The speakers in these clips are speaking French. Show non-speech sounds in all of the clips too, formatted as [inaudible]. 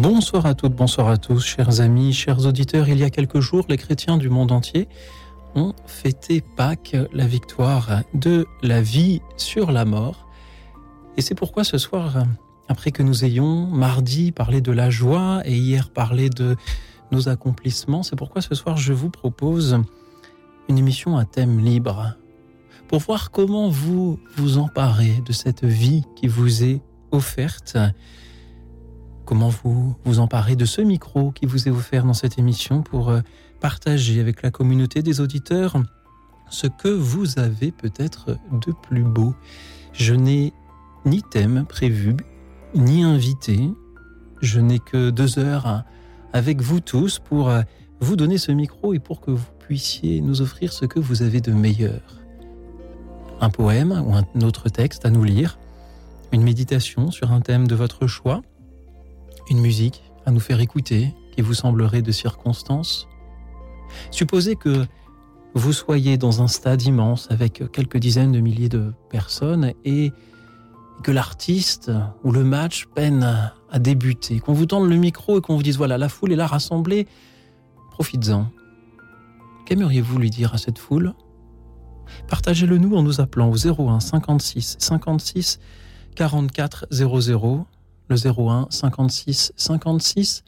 Bonsoir à toutes, bonsoir à tous, chers amis, chers auditeurs. Il y a quelques jours, les chrétiens du monde entier ont fêté Pâques, la victoire de la vie sur la mort. Et c'est pourquoi ce soir, après que nous ayons mardi parlé de la joie et hier parlé de nos accomplissements, c'est pourquoi ce soir je vous propose une émission à thème libre pour voir comment vous vous emparez de cette vie qui vous est offerte comment vous vous emparez de ce micro qui vous est offert dans cette émission pour euh, partager avec la communauté des auditeurs ce que vous avez peut-être de plus beau. Je n'ai ni thème prévu, ni invité. Je n'ai que deux heures avec vous tous pour euh, vous donner ce micro et pour que vous puissiez nous offrir ce que vous avez de meilleur. Un poème ou un autre texte à nous lire, une méditation sur un thème de votre choix, une musique à nous faire écouter qui vous semblerait de circonstance. Supposez que vous soyez dans un stade immense avec quelques dizaines de milliers de personnes et que l'artiste ou le match peine à débuter, qu'on vous tende le micro et qu'on vous dise voilà, la foule est là rassemblée, profites-en. Qu'aimeriez-vous lui dire à cette foule? Partagez-le nous en nous appelant au 01 56 56 44 00 le 01 56 56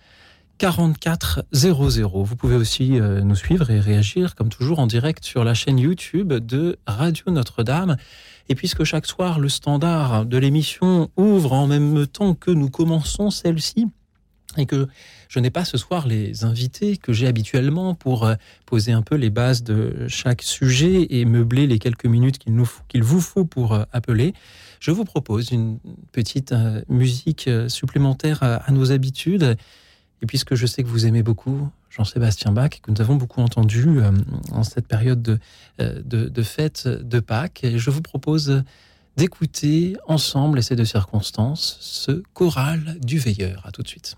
44 00. Vous pouvez aussi euh, nous suivre et réagir, comme toujours, en direct sur la chaîne YouTube de Radio Notre-Dame. Et puisque chaque soir, le standard de l'émission ouvre en même temps que nous commençons celle-ci, et que je n'ai pas ce soir les invités que j'ai habituellement pour euh, poser un peu les bases de chaque sujet et meubler les quelques minutes qu'il qu'il vous faut pour euh, appeler, je vous propose une petite euh, musique euh, supplémentaire à, nos habitudes. Et puisque je sais que vous aimez beaucoup Jean-Sébastien Bach, que nous avons beaucoup entendu euh, en cette période de, de, fête de Pâques, je vous propose d'écouter ensemble, et ces deux circonstances, ce choral du veilleur. À tout de suite.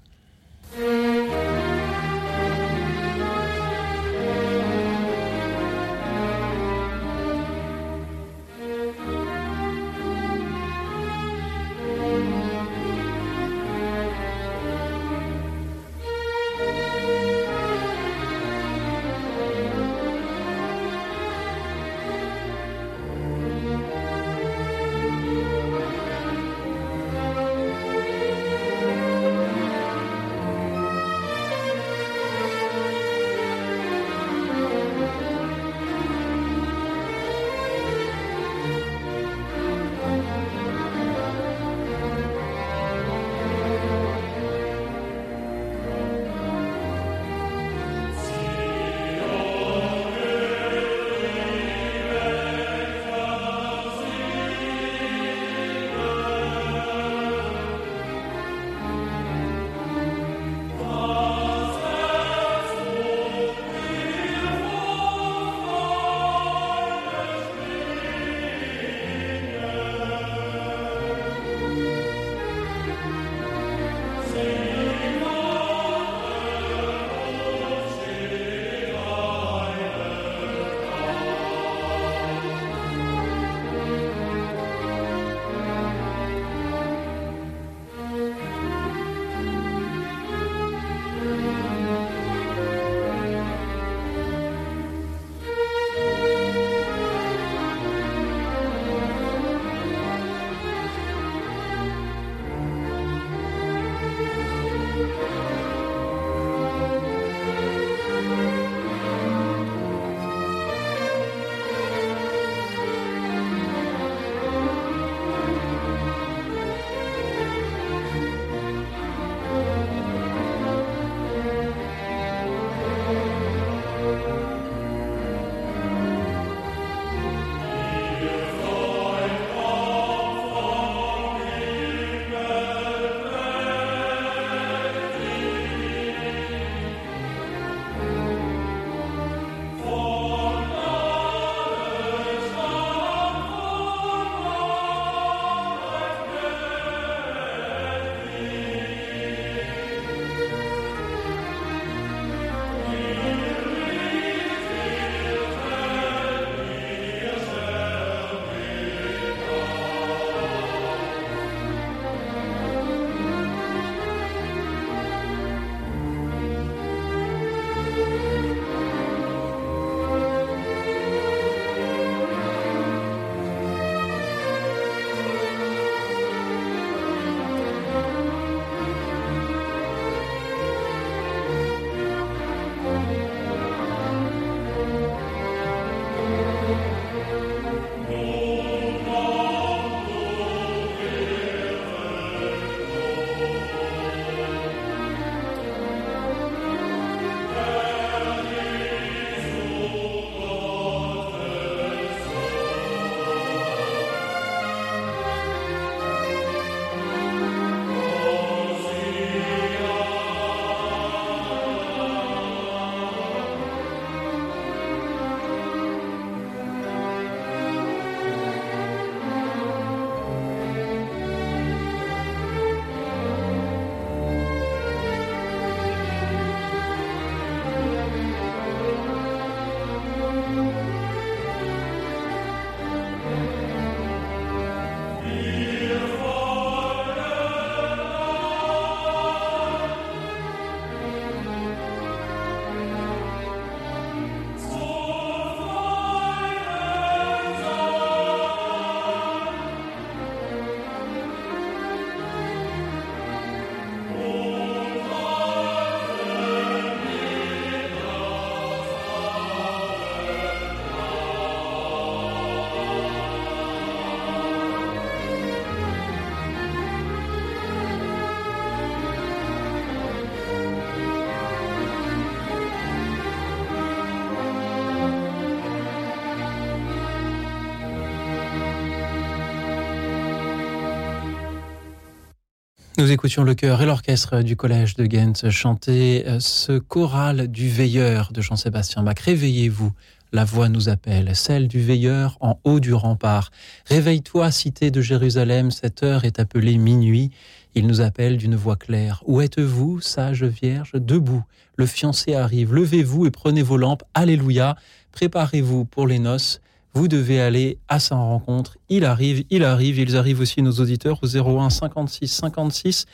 Nous écoutions le chœur et l'orchestre du collège de Ghent chanter euh, ce choral du veilleur de Jean-Sébastien Bach. Réveillez-vous, la voix nous appelle, celle du veilleur en haut du rempart. Réveille-toi, cité de Jérusalem, cette heure est appelée minuit. Il nous appelle d'une voix claire. Où êtes-vous, sage vierge? Debout. Le fiancé arrive. Levez-vous et prenez vos lampes. Alléluia. Préparez-vous pour les noces. Vous devez aller à sa rencontre. Il arrive, il arrive. Ils arrivent aussi, nos auditeurs, au 01 56 56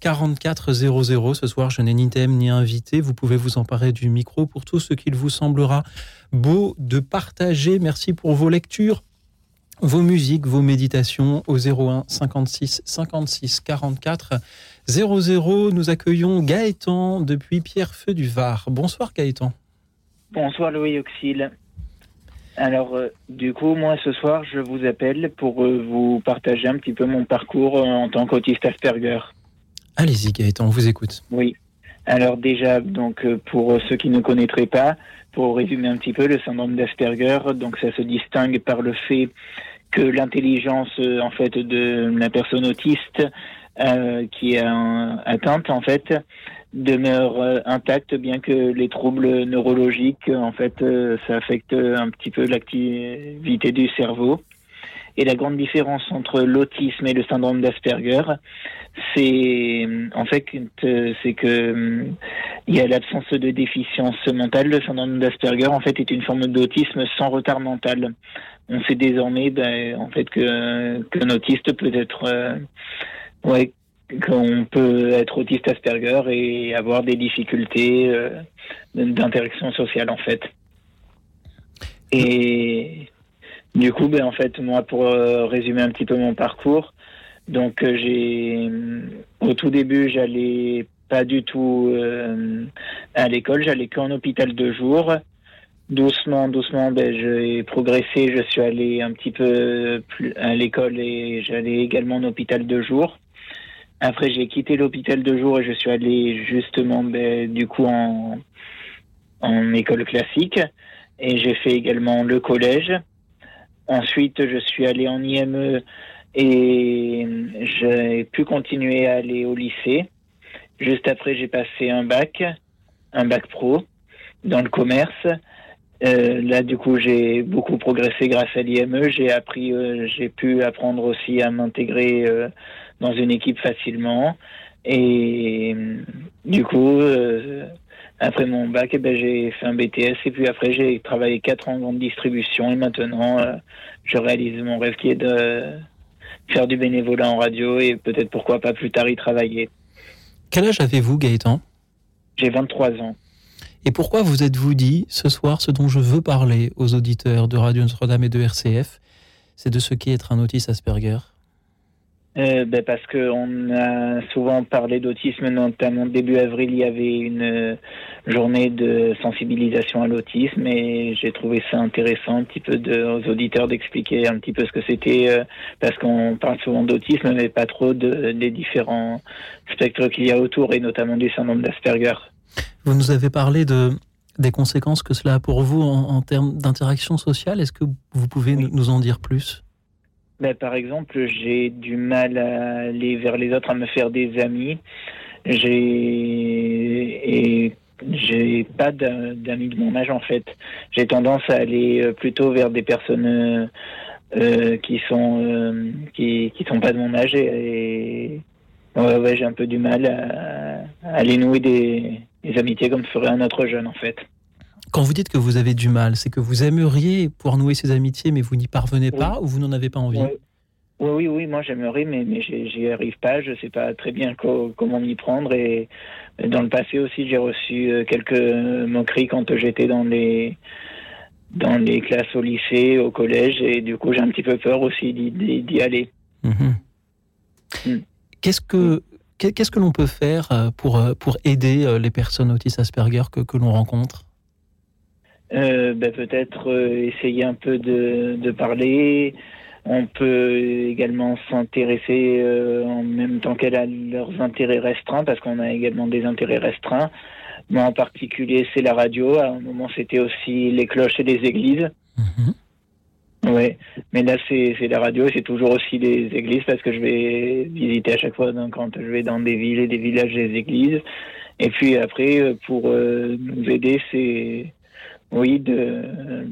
44 00. Ce soir, je n'ai ni thème ni invité. Vous pouvez vous emparer du micro pour tout ce qu'il vous semblera beau de partager. Merci pour vos lectures, vos musiques, vos méditations au 01 56 56 44 00. Nous accueillons Gaëtan depuis Pierrefeu du Var. Bonsoir Gaëtan. Bonsoir Louis Auxil. Alors, euh, du coup, moi, ce soir, je vous appelle pour euh, vous partager un petit peu mon parcours euh, en tant qu'autiste Asperger. Allez-y, Gaëtan, on vous écoute. Oui. Alors déjà, donc pour ceux qui ne connaîtraient pas, pour résumer un petit peu, le syndrome d'Asperger, donc ça se distingue par le fait que l'intelligence en fait de la personne autiste qui est atteinte en fait demeure euh, intacte, bien que les troubles neurologiques, en fait, euh, ça affecte un petit peu l'activité du cerveau. Et la grande différence entre l'autisme et le syndrome d'Asperger, c'est en fait c'est que il y a l'absence de déficience mentale. Le syndrome d'Asperger, en fait, est une forme d'autisme sans retard mental. On sait désormais, ben, en fait, que qu'un autiste peut être euh, ouais, qu'on peut être autiste Asperger et avoir des difficultés euh, d'interaction sociale en fait. Et du coup, ben, en fait, moi, pour euh, résumer un petit peu mon parcours, donc euh, j'ai au tout début, j'allais pas du tout à l'école, j'allais qu'en hôpital de jour. Doucement, doucement, ben, j'ai progressé. Je suis allé un petit peu plus à l'école et j'allais également en hôpital de jour. Après, j'ai quitté l'hôpital de jour et je suis allé justement, ben, du coup, en, en école classique. Et j'ai fait également le collège. Ensuite, je suis allé en IME et j'ai pu continuer à aller au lycée. Juste après, j'ai passé un bac, un bac pro dans le commerce. Euh, là, du coup, j'ai beaucoup progressé grâce à l'IME. J'ai appris, euh, j'ai pu apprendre aussi à m'intégrer euh, dans une équipe facilement. Et du coup, euh, après mon bac, eh ben, j'ai fait un BTS et puis après j'ai travaillé quatre ans en grande distribution et maintenant euh, je réalise mon rêve qui est de faire du bénévolat en radio et peut-être pourquoi pas plus tard y travailler. Quel âge avez-vous Gaëtan? J'ai 23 ans. Et pourquoi vous êtes-vous dit ce soir ce dont je veux parler aux auditeurs de Radio Notre-Dame et de RCF, c'est de ce qu'est être un autiste Asperger? Euh, ben parce qu'on a souvent parlé d'autisme, notamment début avril, il y avait une euh, journée de sensibilisation à l'autisme et j'ai trouvé ça intéressant un petit peu de, aux auditeurs d'expliquer un petit peu ce que c'était, euh, parce qu'on parle souvent d'autisme, mais pas trop de, des différents spectres qu'il y a autour et notamment du syndrome d'Asperger. Vous nous avez parlé de, des conséquences que cela a pour vous en, termes d'interaction sociale. Est-ce que vous pouvez nous en dire plus? Ben, par exemple, j'ai du mal à aller vers les autres, à me faire des amis. J'ai j'ai pas d'amis de mon âge en fait. J'ai tendance à aller euh, plutôt vers des personnes euh, euh, qui sont qui sont pas de mon âge et, ouais j'ai un peu du mal à, aller nouer des, des amitiés comme ferait un autre jeune en fait. Quand vous dites que vous avez du mal, c'est que vous aimeriez pouvoir nouer ces amitiés, mais vous n'y parvenez pas ou vous n'en avez pas envie? Oui. oui, oui, moi j'aimerais, mais, mais j'y arrive pas. Je sais pas très bien comment m'y prendre. Et dans le passé aussi, j'ai reçu euh, quelques moqueries quand j'étais dans les dans les classes au lycée, au collège, et du coup j'ai un petit peu peur aussi d'y aller. Mhm. Mm. Qu'est-ce que qu'est-ce que l'on peut faire euh, pour euh, pour aider les personnes autistes Asperger que, que l'on rencontre? Euh, ben, peut-être euh, essayer un peu de, de, parler. On peut également s'intéresser euh, en même temps qu'elle a leurs intérêts restreints, parce qu'on a également des intérêts restreints. Moi, en particulier, c'est la radio. À un moment, c'était aussi les cloches et les églises. Mhm. Oui, mais là c'est la radio, c'est toujours aussi les églises parce que je vais visiter à chaque fois quand je vais dans des villes et des villages des églises. Et puis après, euh, pour euh, nous aider, c'est oui de euh,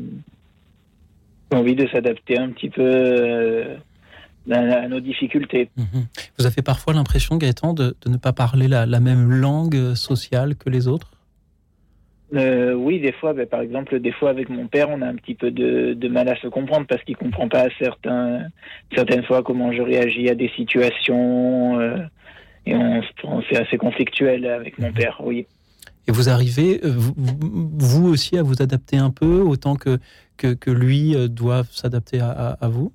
envie de s'adapter un petit peu à nos difficultés. Mhm. Vous avez parfois l'impression, Gaëtan, de, de, ne pas parler la, la même langue sociale que les autres? Euh, oui, des fois, ben, par exemple, des fois avec mon père, on a un petit peu de, de mal à se comprendre parce qu'il comprend pas certains, certaines fois comment je réagis à des situations euh, et on, on c'est assez conflictuel avec mon père, oui. Et vous arrivez, euh, vous, vous, aussi, à vous adapter un peu autant que, que, que lui euh, doit s'adapter à, à, à vous?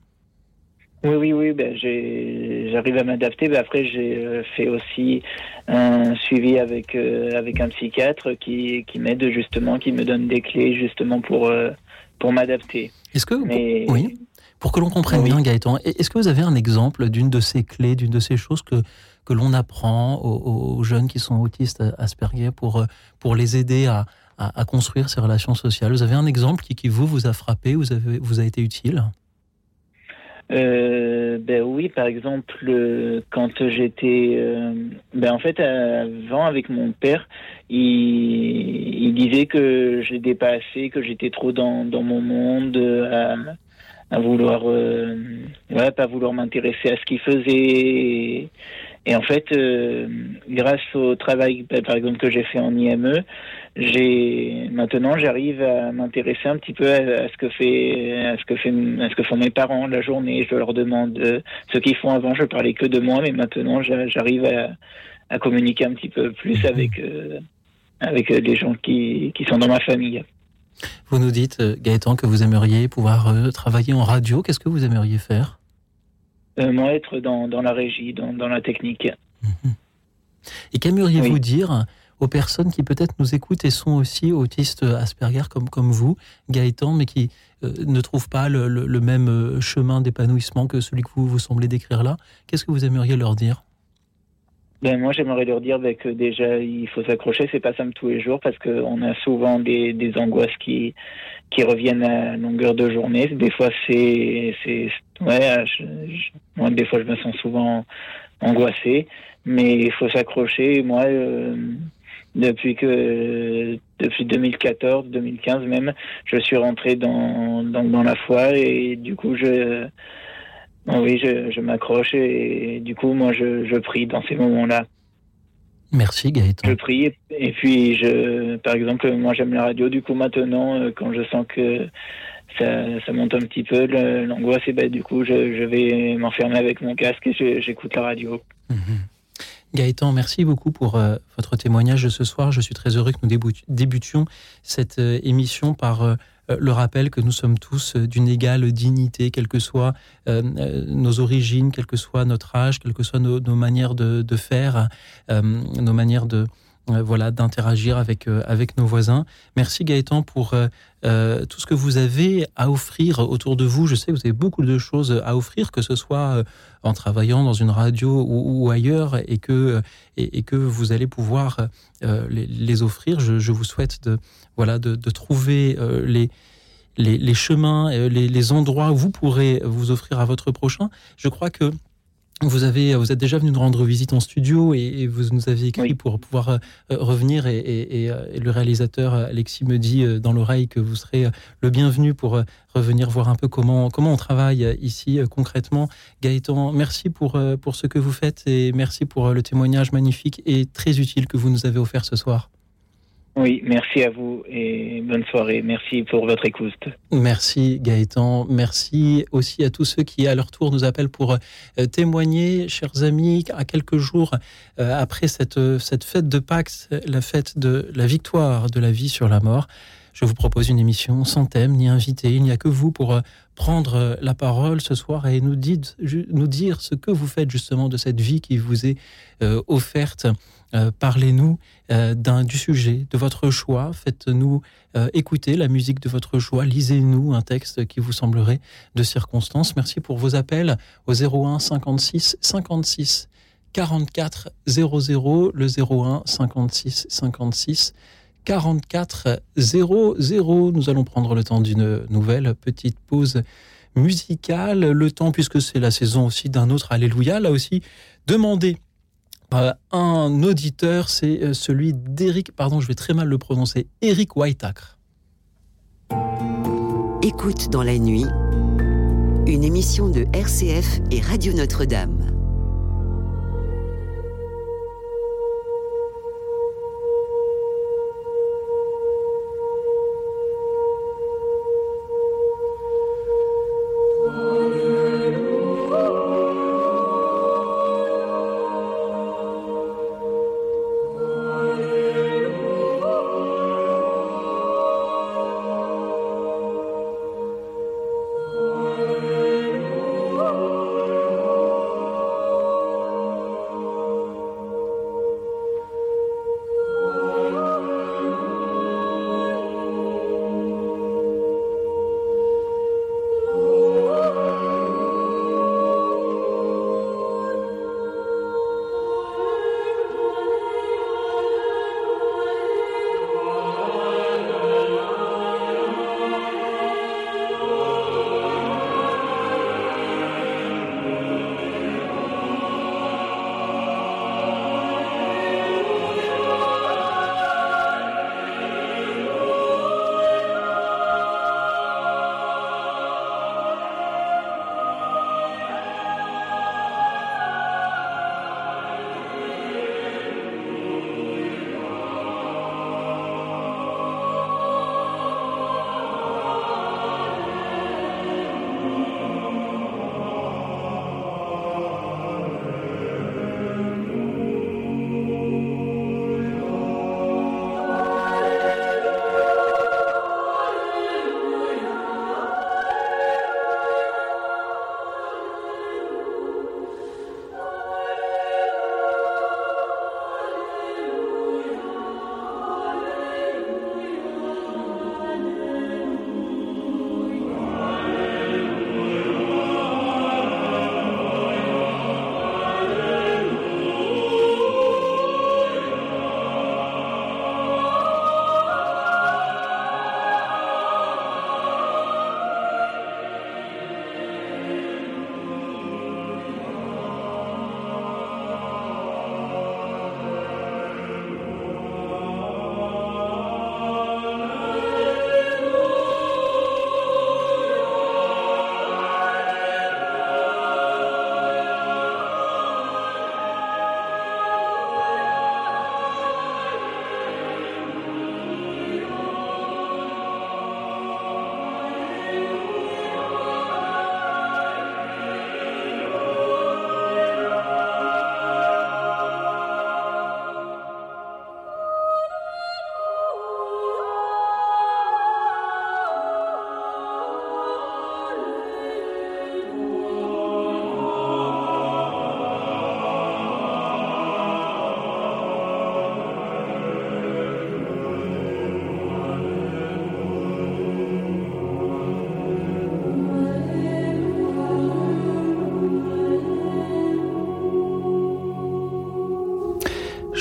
Oui, oui, oui. Ben, j'arrive à m'adapter. Ben, après, j'ai euh, fait aussi un suivi avec euh, avec un psychiatre qui, qui m'aide justement, qui me donne des clés justement pour euh, pour m'adapter. Est-ce que oui, pour que l'on comprenne bien, Gaëtan, est-ce que vous avez un exemple d'une de ces clés, d'une de ces choses que que l'on apprend aux, jeunes qui sont autistes Asperger pour pour les aider à, à, construire ces relations sociales Vous avez un exemple qui, qui vous vous a frappé, vous avez vous a été utile? Euh, ben oui, par exemple, quand j'étais, euh, ben en fait, avant avec mon père, il, disait que j'ai dépassé, que j'étais trop dans, dans mon monde, à, à vouloir, euh, ouais, pas vouloir m'intéresser à ce qu'il faisait. En fait, euh, grâce au travail, ben, par exemple, que j'ai fait en IME, j'ai maintenant j'arrive à m'intéresser un petit peu à, ce que fait à ce que fait à ce que font mes parents la journée. Je leur demande euh, ce qu'ils font avant. Je parlais que de moi, mais maintenant j'arrive à, à, communiquer un petit peu plus mhm. avec euh, avec les gens qui, qui sont dans ma famille. Vous nous dites, euh, Gaëtan, que vous aimeriez pouvoir travailler en radio. Qu'est-ce que vous aimeriez faire? Moi, être dans, dans la régie, dans, dans la technique. Mhm. Et qu'aimeriez-vous dire aux personnes qui peut-être nous écoutent et sont aussi autistes Asperger comme, comme vous, Gaëtan, mais qui euh, ne trouvent pas le, le, même euh, chemin d'épanouissement que celui que vous, vous semblez décrire là. Qu'est-ce que vous aimeriez leur dire? Ben moi, j'aimerais leur dire ben, que déjà, il faut s'accrocher. C'est pas simple tous les jours parce qu'on a souvent des, des, angoisses qui, qui reviennent à longueur de journée. Des fois, c'est, c'est, ouais, moi, des fois, je me sens souvent angoissé, mais il faut s'accrocher. Moi, euh, depuis que depuis 2014, 2015 même, je suis rentré dans, dans, dans la foi et du coup je oui je, je m'accroche et, du coup moi je, je prie dans ces moments-là. Merci Gaëtan. Je prie et puis je par exemple moi j'aime la radio du coup maintenant euh, quand je sens que ça, ça monte un petit peu l'angoisse et ben du coup je, je vais m'enfermer avec mon casque et j'écoute la radio. Mhm. Gaëtan, merci beaucoup pour euh, votre témoignage de ce soir. Je suis très heureux que nous débutions cette euh, émission par euh, le rappel que nous sommes tous d'une égale dignité, quelles que soient nos origines, quel que soit notre âge, quelles que soient nos, manières de, faire, nos manières de, euh, voilà, d'interagir avec, euh, avec nos voisins. Merci Gaëtan pour euh, tout ce que vous avez à offrir autour de vous. Je sais que vous avez beaucoup de choses à offrir, que ce soit en travaillant dans une radio ou, ailleurs, et que, et, que vous allez pouvoir les, offrir. Je, vous souhaite de, voilà, de, trouver les, les, les, chemins, les, les endroits où vous pourrez vous offrir à votre prochain. Je crois que vous avez, vous êtes déjà venu nous rendre visite en studio et, vous nous avez écrit pour pouvoir euh, revenir et, et, et, le réalisateur Alexis me dit euh, dans l'oreille que vous serez le bienvenu pour euh, revenir voir un peu comment comment on travaille ici concrètement. Gaëtan, merci pour pour ce que vous faites et merci pour le témoignage magnifique et très utile que vous nous avez offert ce soir. Oui, merci à vous et bonne soirée. Merci pour votre écoute. Merci Gaëtan. Merci aussi à tous ceux qui, à leur tour, nous appellent pour euh, témoigner, chers amis, à quelques jours euh, après cette, cette fête de Pâques, la fête de la victoire de la vie sur la mort. Je vous propose une émission sans thème ni invité. Il n'y a que vous pour euh, prendre la parole ce soir et nous dire ce que vous faites justement de cette vie qui vous est offerte euh, parlez-nous euh, du sujet, de votre choix. Faites-nous euh, écouter la musique de votre choix. Lisez-nous un texte qui vous semblerait de circonstance. Merci pour vos appels au 01 56 56 44 00, le 01 56 56 44 00. Nous allons prendre le temps d'une nouvelle petite pause musicale. Le temps, puisque c'est la saison aussi d'un autre Alléluia, là aussi, demandé un auditeur, c'est celui d'Eric, pardon, je vais très mal le prononcer, Eric Whiteacre. Écoute dans la nuit, une émission de RCF et Radio Notre-Dame.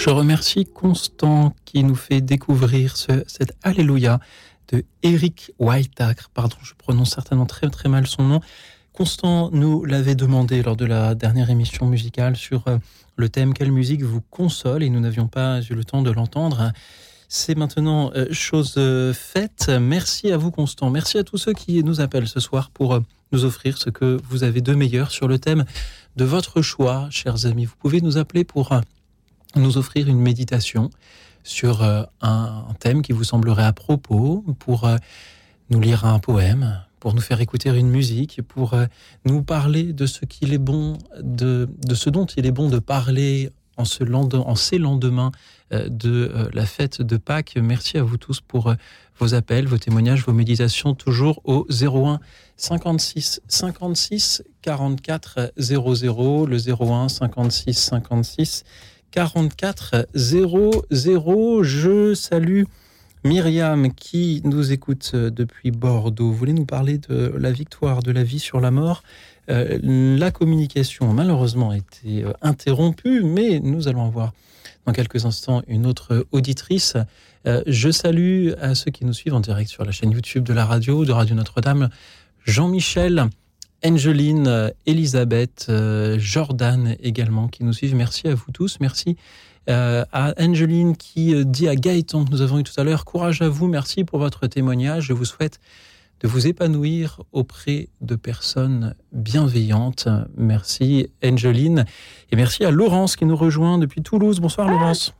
Je remercie Constant qui nous fait découvrir ce, cet Alléluia de Eric Whiteacre. Pardon, je prononce certainement très très mal son nom. Constant nous l'avait demandé lors de la dernière émission musicale sur euh, le thème Quelle musique vous console? et nous n'avions pas eu le temps de l'entendre. C'est maintenant euh, chose euh, faite. Merci à vous Constant. Merci à tous ceux qui nous appellent ce soir pour nous offrir ce que vous avez de meilleur sur le thème de votre choix, chers amis. Vous pouvez nous appeler pour nous offrir une méditation sur euh, un, thème qui vous semblerait à propos, pour euh, nous lire un poème, pour nous faire écouter une musique, pour euh, nous parler de ce qu'il est bon, de, de ce dont il est bon de parler en, ce en ces lendemains de la fête de Pâques. Merci à vous tous pour vos appels, vos témoignages, vos méditations, toujours au 01 56 56 44 00, le 01 56 56 44 00. Je salue Myriam qui nous écoute depuis Bordeaux. Vous voulez nous parler de la victoire de la vie sur la mort? Euh, La communication malheureusement a été euh, interrompue, mais nous allons avoir dans quelques instants une autre auditrice. Euh, je salue à ceux qui nous suivent en direct sur la chaîne YouTube de la radio, de Radio Notre-Dame, Jean-Michel Angeline, Elisabeth, Jordan également qui nous suivent. Merci à vous tous. Merci à Angeline qui dit à Gaëtan que nous avons eu tout à l'heure, courage à vous, merci pour votre témoignage. Je vous souhaite de vous épanouir auprès de personnes bienveillantes. Merci Angeline. Et merci à Laurence qui nous rejoint depuis Toulouse. Bonsoir Laurence.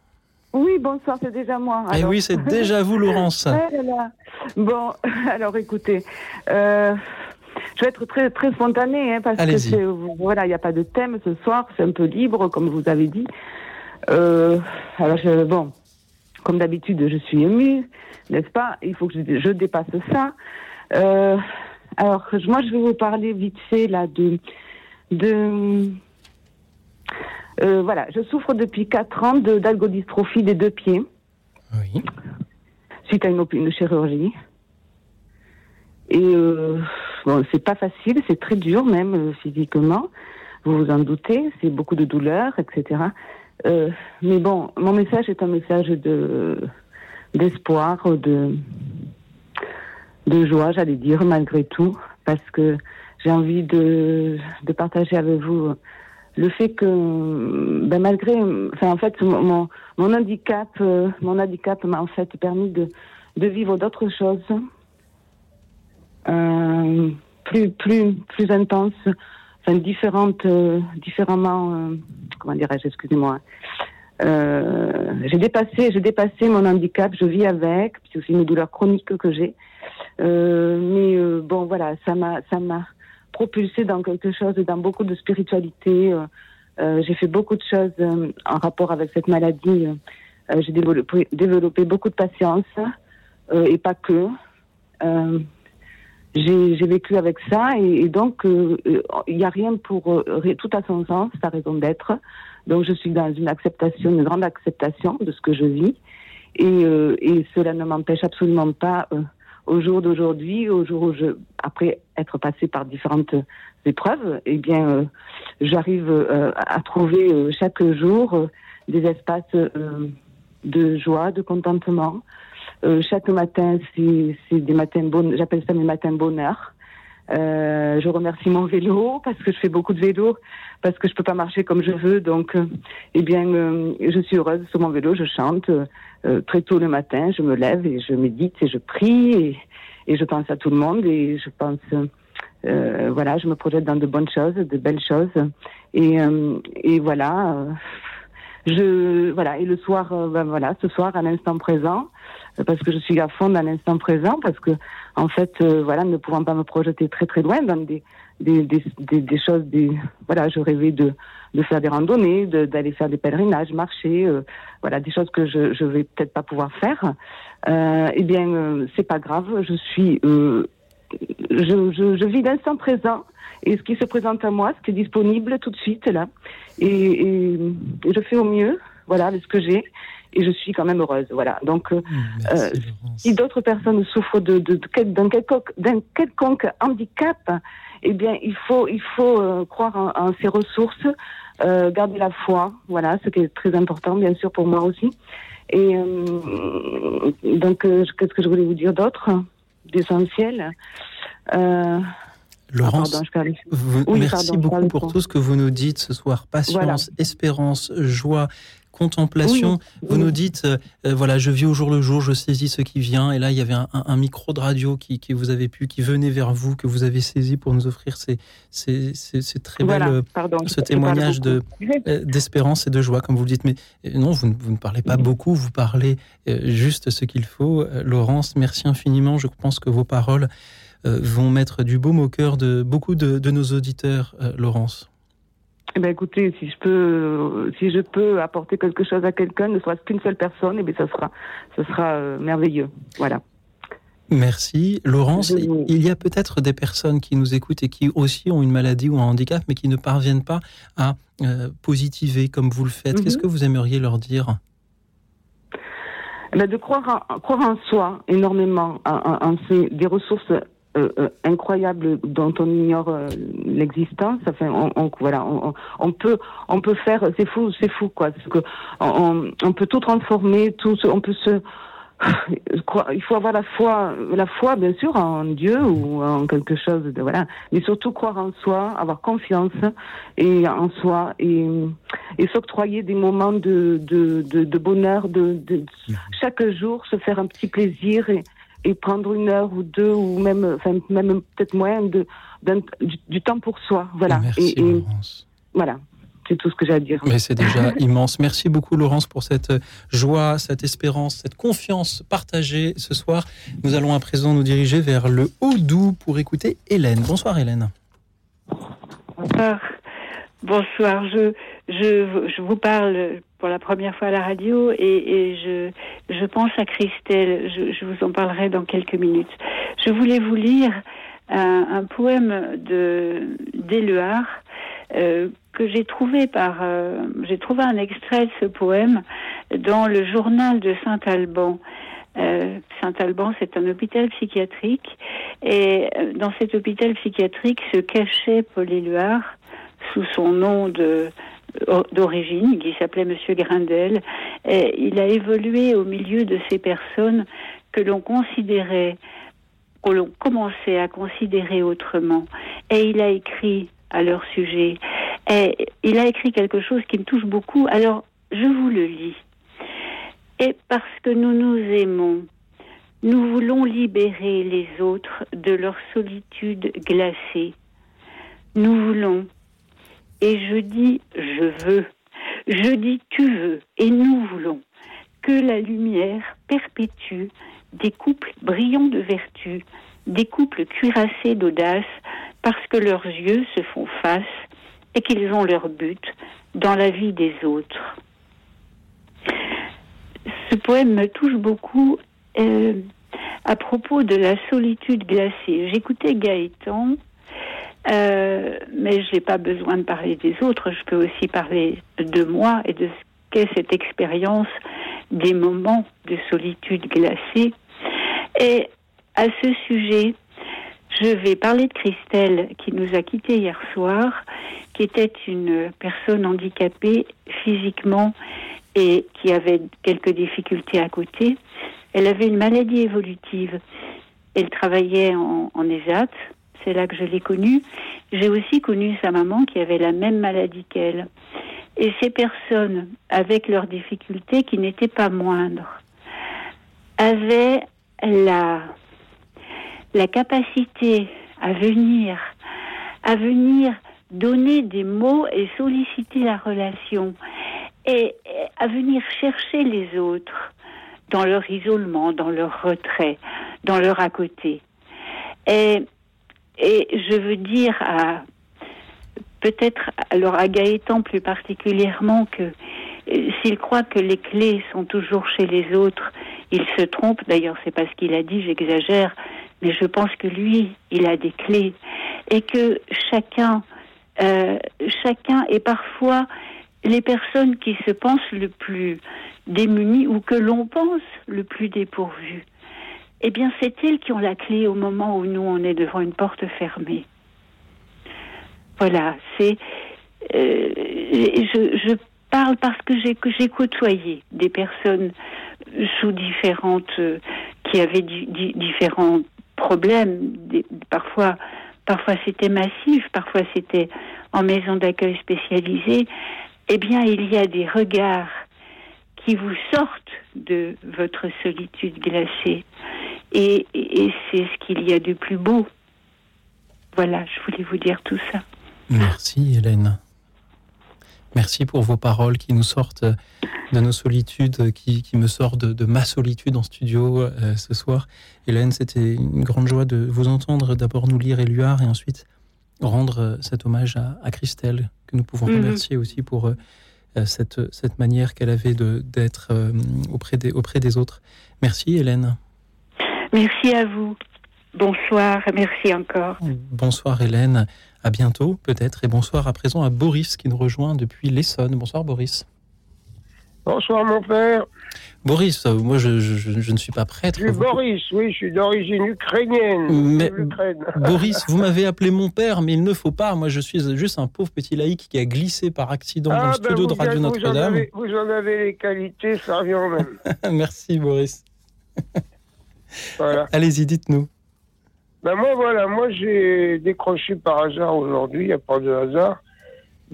Oui, bonsoir, c'est déjà moi. Et eh oui, c'est déjà vous Laurence. [laughs] bon, [laughs] alors écoutez, euh, je vais être très, très spontanée hein, parce que voilà, il n'y a pas de thème ce soir, c'est un peu libre, comme vous avez dit. Euh, alors, bon, comme d'habitude, je suis émue, n'est-ce pas? Il faut que je dépasse ça. Euh, alors, moi, je vais vous parler vite fait là de. de euh, voilà, je souffre depuis 4 ans d'algodystrophie des deux pieds. Oui. Suite à une, une chirurgie. Et euh, bon, c'est pas facile, c'est très dur même euh, physiquement. Vous vous en doutez, c'est beaucoup de douleur, etc. Euh, mais bon, mon message est un message de d'espoir, de de joie, j'allais dire, malgré tout, parce que j'ai envie de, de partager avec vous le fait que, ben malgré, enfin en fait, mon, mon handicap, euh, mon handicap m'a en fait permis de, de vivre d'autres choses, euh, plus plus plus intenses, enfin différentes, euh, différemment, euh, comment dirais-je, excusez-moi. j'ai dépassé, j'ai dépassé mon handicap, je vis avec, c'est aussi une douleur chronique que j'ai. Euh, mais euh, bon, voilà, ça m'a, ça m'a propulsé dans quelque chose, dans beaucoup de spiritualité. Euh, j'ai fait beaucoup de choses en rapport avec cette maladie. j'ai développé, développé, beaucoup de patience et pas que. J'ai vécu avec ça et, donc il n'y a rien pour tout à son sens, sa raison d'être. Donc je suis dans une acceptation, une grande acceptation de ce que je vis et, et cela ne m'empêche absolument pas au jour d'aujourd'hui, au jour où je, après être passé par différentes épreuves, eh bien, euh, j'arrive euh, à trouver euh, chaque jour des espaces de joie, de contentement. Chaque matin, c'est des matins bon, j'appelle ça mes matins bonheur. Euh, je remercie mon vélo parce que je fais beaucoup de vélo, parce que je peux pas marcher comme je veux. Donc, euh, eh bien, euh, je suis heureuse sur mon vélo. Je chante très tôt le matin. Je me lève et je médite et je prie et, et je pense à tout le monde et je pense, voilà, je me projette dans de bonnes choses, de belles choses. Et, et voilà, je voilà. Et le soir, ben voilà, ce soir à l'instant présent, parce que je suis à fond dans l'instant présent, parce que en fait, euh, voilà, ne pouvant pas me projeter très très loin dans des des, des, des, choses, des voilà, je rêvais de de faire des randonnées, d'aller faire des pèlerinages, marcher, euh, voilà, des choses que je je vais peut-être pas pouvoir faire. Euh, eh bien, euh, c'est pas grave, je suis je, je, je vis l'instant présent. Et ce qui se présente à moi, ce qui est disponible tout de suite là, et, et je fais au mieux, voilà, avec ce que j'ai et je suis quand même heureuse. Voilà. Donc, euh, euh si d'autres personnes souffrent de, de, d'un quelconque, quelconque, handicap, eh bien, il faut, il faut euh, croire en, en, ses ressources, euh, garder la foi. Voilà, ce qui est très important, bien sûr, pour moi aussi. Et euh, donc, qu'est-ce que je voulais vous dire d'autre d'essentiel Laurence, vous, merci beaucoup pour tout ce que vous nous dites ce soir. Patience, espérance, joie, contemplation. vous nous dites, euh, euh, voilà, je vis au jour le jour, je saisis ce qui vient. Et là, il y avait un, micro de radio qui, vous avait pu, qui venait vers vous, que vous avez saisi pour nous offrir ces, ces, très belles, ce témoignage de [laughs] d'espérance et de joie, comme vous le dites. Mais non, vous, ne parlez pas beaucoup, vous parlez juste ce qu'il faut. Laurence, merci infiniment. Je pense que vos paroles vont mettre du baume au cœur de beaucoup de, de nos auditeurs, Laurence. Eh ben écoutez, si je peux, si je peux apporter quelque chose à quelqu'un, ne soit-ce qu'une seule personne, eh bien ça sera, ce sera euh, merveilleux. Voilà. Merci. Laurence, il y a peut-être des personnes qui nous écoutent et qui aussi ont une maladie ou un handicap, mais qui ne parviennent pas à euh, positiver comme vous le faites. Qu'est-ce mhm. que vous aimeriez leur dire? Eh ben, De croire en, croire en soi énormément, en, en, des ressources euh, euh, incroyable dont on ignore euh, l'existence. Enfin, on, on, voilà, on, on, peut, on peut faire, c'est fou, c'est fou quoi. que on, on, peut tout transformer, tout, on peut se [sighs] il faut avoir la foi, la foi bien sûr en Dieu ou en quelque chose de voilà, mais surtout croire en soi, avoir confiance et en soi et, et s'octroyer des moments de, de, de, bonheur, de, de, chaque jour se faire un petit plaisir et, et prendre une heure ou deux ou même, enfin, même peut-être moins de, du, temps pour soi, voilà. Merci, et, voilà. C'est tout ce que j'ai à dire. Mais c'est déjà [laughs] immense. Merci beaucoup, Laurence, pour cette joie, cette espérance, cette confiance partagée ce soir. Nous allons à présent nous diriger vers le Haut-Doubs pour écouter Hélène. Bonsoir, Hélène. Bonsoir. Bonsoir. Je, je, je vous parle pour la première fois à la radio et, et je, je pense à Christelle. Je, je, vous en parlerai dans quelques minutes. Je voulais vous lire un, un poème de d'Éluard euh, que j'ai trouvé par euh, j'ai trouvé un extrait de ce poème dans le journal de Saint-Alban. Euh, Saint-Alban, c'est un hôpital psychiatrique et euh, dans cet hôpital psychiatrique se cachait Paul Éluard sous son nom de d'origine, qui s'appelait Monsieur Grindel. Il a évolué au milieu de ces personnes que l'on considérait, que l'on commençait à considérer autrement. Et il a écrit à leur sujet. Et il a écrit quelque chose qui me touche beaucoup. Alors, je vous le lis. Et parce que nous nous aimons, nous voulons libérer les autres de leur solitude glacée. Nous voulons, et je dis je veux, je dis tu veux, et nous voulons que la lumière perpétue des couples brillants de vertu, des couples cuirassés d'audace, parce que leurs yeux se font face et qu'ils ont leur but dans la vie des autres. Ce poème me touche beaucoup euh, à propos de la solitude glacée. J'écoutais Gaëtan, euh, mais je n'ai pas besoin de parler des autres, je peux aussi parler de moi et de ce qu'est cette expérience des moments de solitude glacée. Et à ce sujet, je vais parler de Christelle qui nous a quittés hier soir, qui était une personne handicapée physiquement et qui avait quelques difficultés à côté. Elle avait une maladie évolutive. Elle travaillait en, en ESAT, c'est là que je l'ai connue. J'ai aussi connu sa maman qui avait la même maladie qu'elle. Et ces personnes, avec leurs difficultés qui n'étaient pas moindres, avaient la la capacité à venir, à venir donner des mots et solliciter la relation et à venir chercher les autres dans leur isolement, dans leur retrait, dans leur à côté. Et, et je veux dire à peut-être alors à Gaëtan plus particulièrement que euh, s'il croit que les clés sont toujours chez les autres, il se trompe. D'ailleurs, c'est pas ce qu'il a dit, j'exagère. Mais je pense que lui, il a des clés. Et que chacun, euh, chacun et parfois les personnes qui se pensent le plus démunies ou que l'on pense le plus dépourvues, eh bien, c'est elles qui ont la clé au moment où nous on est devant une porte fermée. Voilà, c'est. Euh, je, parle parce que j'ai côtoyé des personnes sous différentes euh, qui avaient différentes problèmes. parfois, parfois c'était massif, parfois c'était en maison d'accueil spécialisée. Eh bien, il y a des regards qui vous sortent de votre solitude glacée. Et, et c'est ce qu'il y a de plus beau. Voilà, je voulais vous dire tout ça. Merci Hélène. Merci pour vos paroles qui nous sortent de nos solitudes, qui, qui me sortent de, ma solitude en studio euh, ce soir. Hélène, c'était une grande joie de vous entendre d'abord nous lire Éluard et ensuite rendre cet hommage à, Christelle, que nous pouvons mhm. remercier aussi pour euh, cette, cette manière qu'elle avait d'être auprès, des, auprès des autres. Merci Hélène. Merci à vous. Bonsoir, merci encore. Bonsoir Hélène. À bientôt, peut-être. Et bonsoir à présent à Boris qui nous rejoint depuis l'Essonne. Bonsoir, Boris. Bonsoir, mon père. Boris, moi, je, ne suis pas prêtre. Je suis Boris, oui, je suis d'origine ukrainienne. Mais, [laughs] Boris, vous m'avez appelé mon père, mais il ne faut pas. Moi, je suis juste un pauvre petit laïc qui a glissé par accident dans le ah, ben studio de Radio Notre-Dame. Vous, en avez les qualités, ça revient même. [laughs] Merci, Boris. [laughs] Voilà. Allez-y, dites-nous. Ben moi, voilà, moi j'ai décroché par hasard aujourd'hui, il n'y a pas de hasard,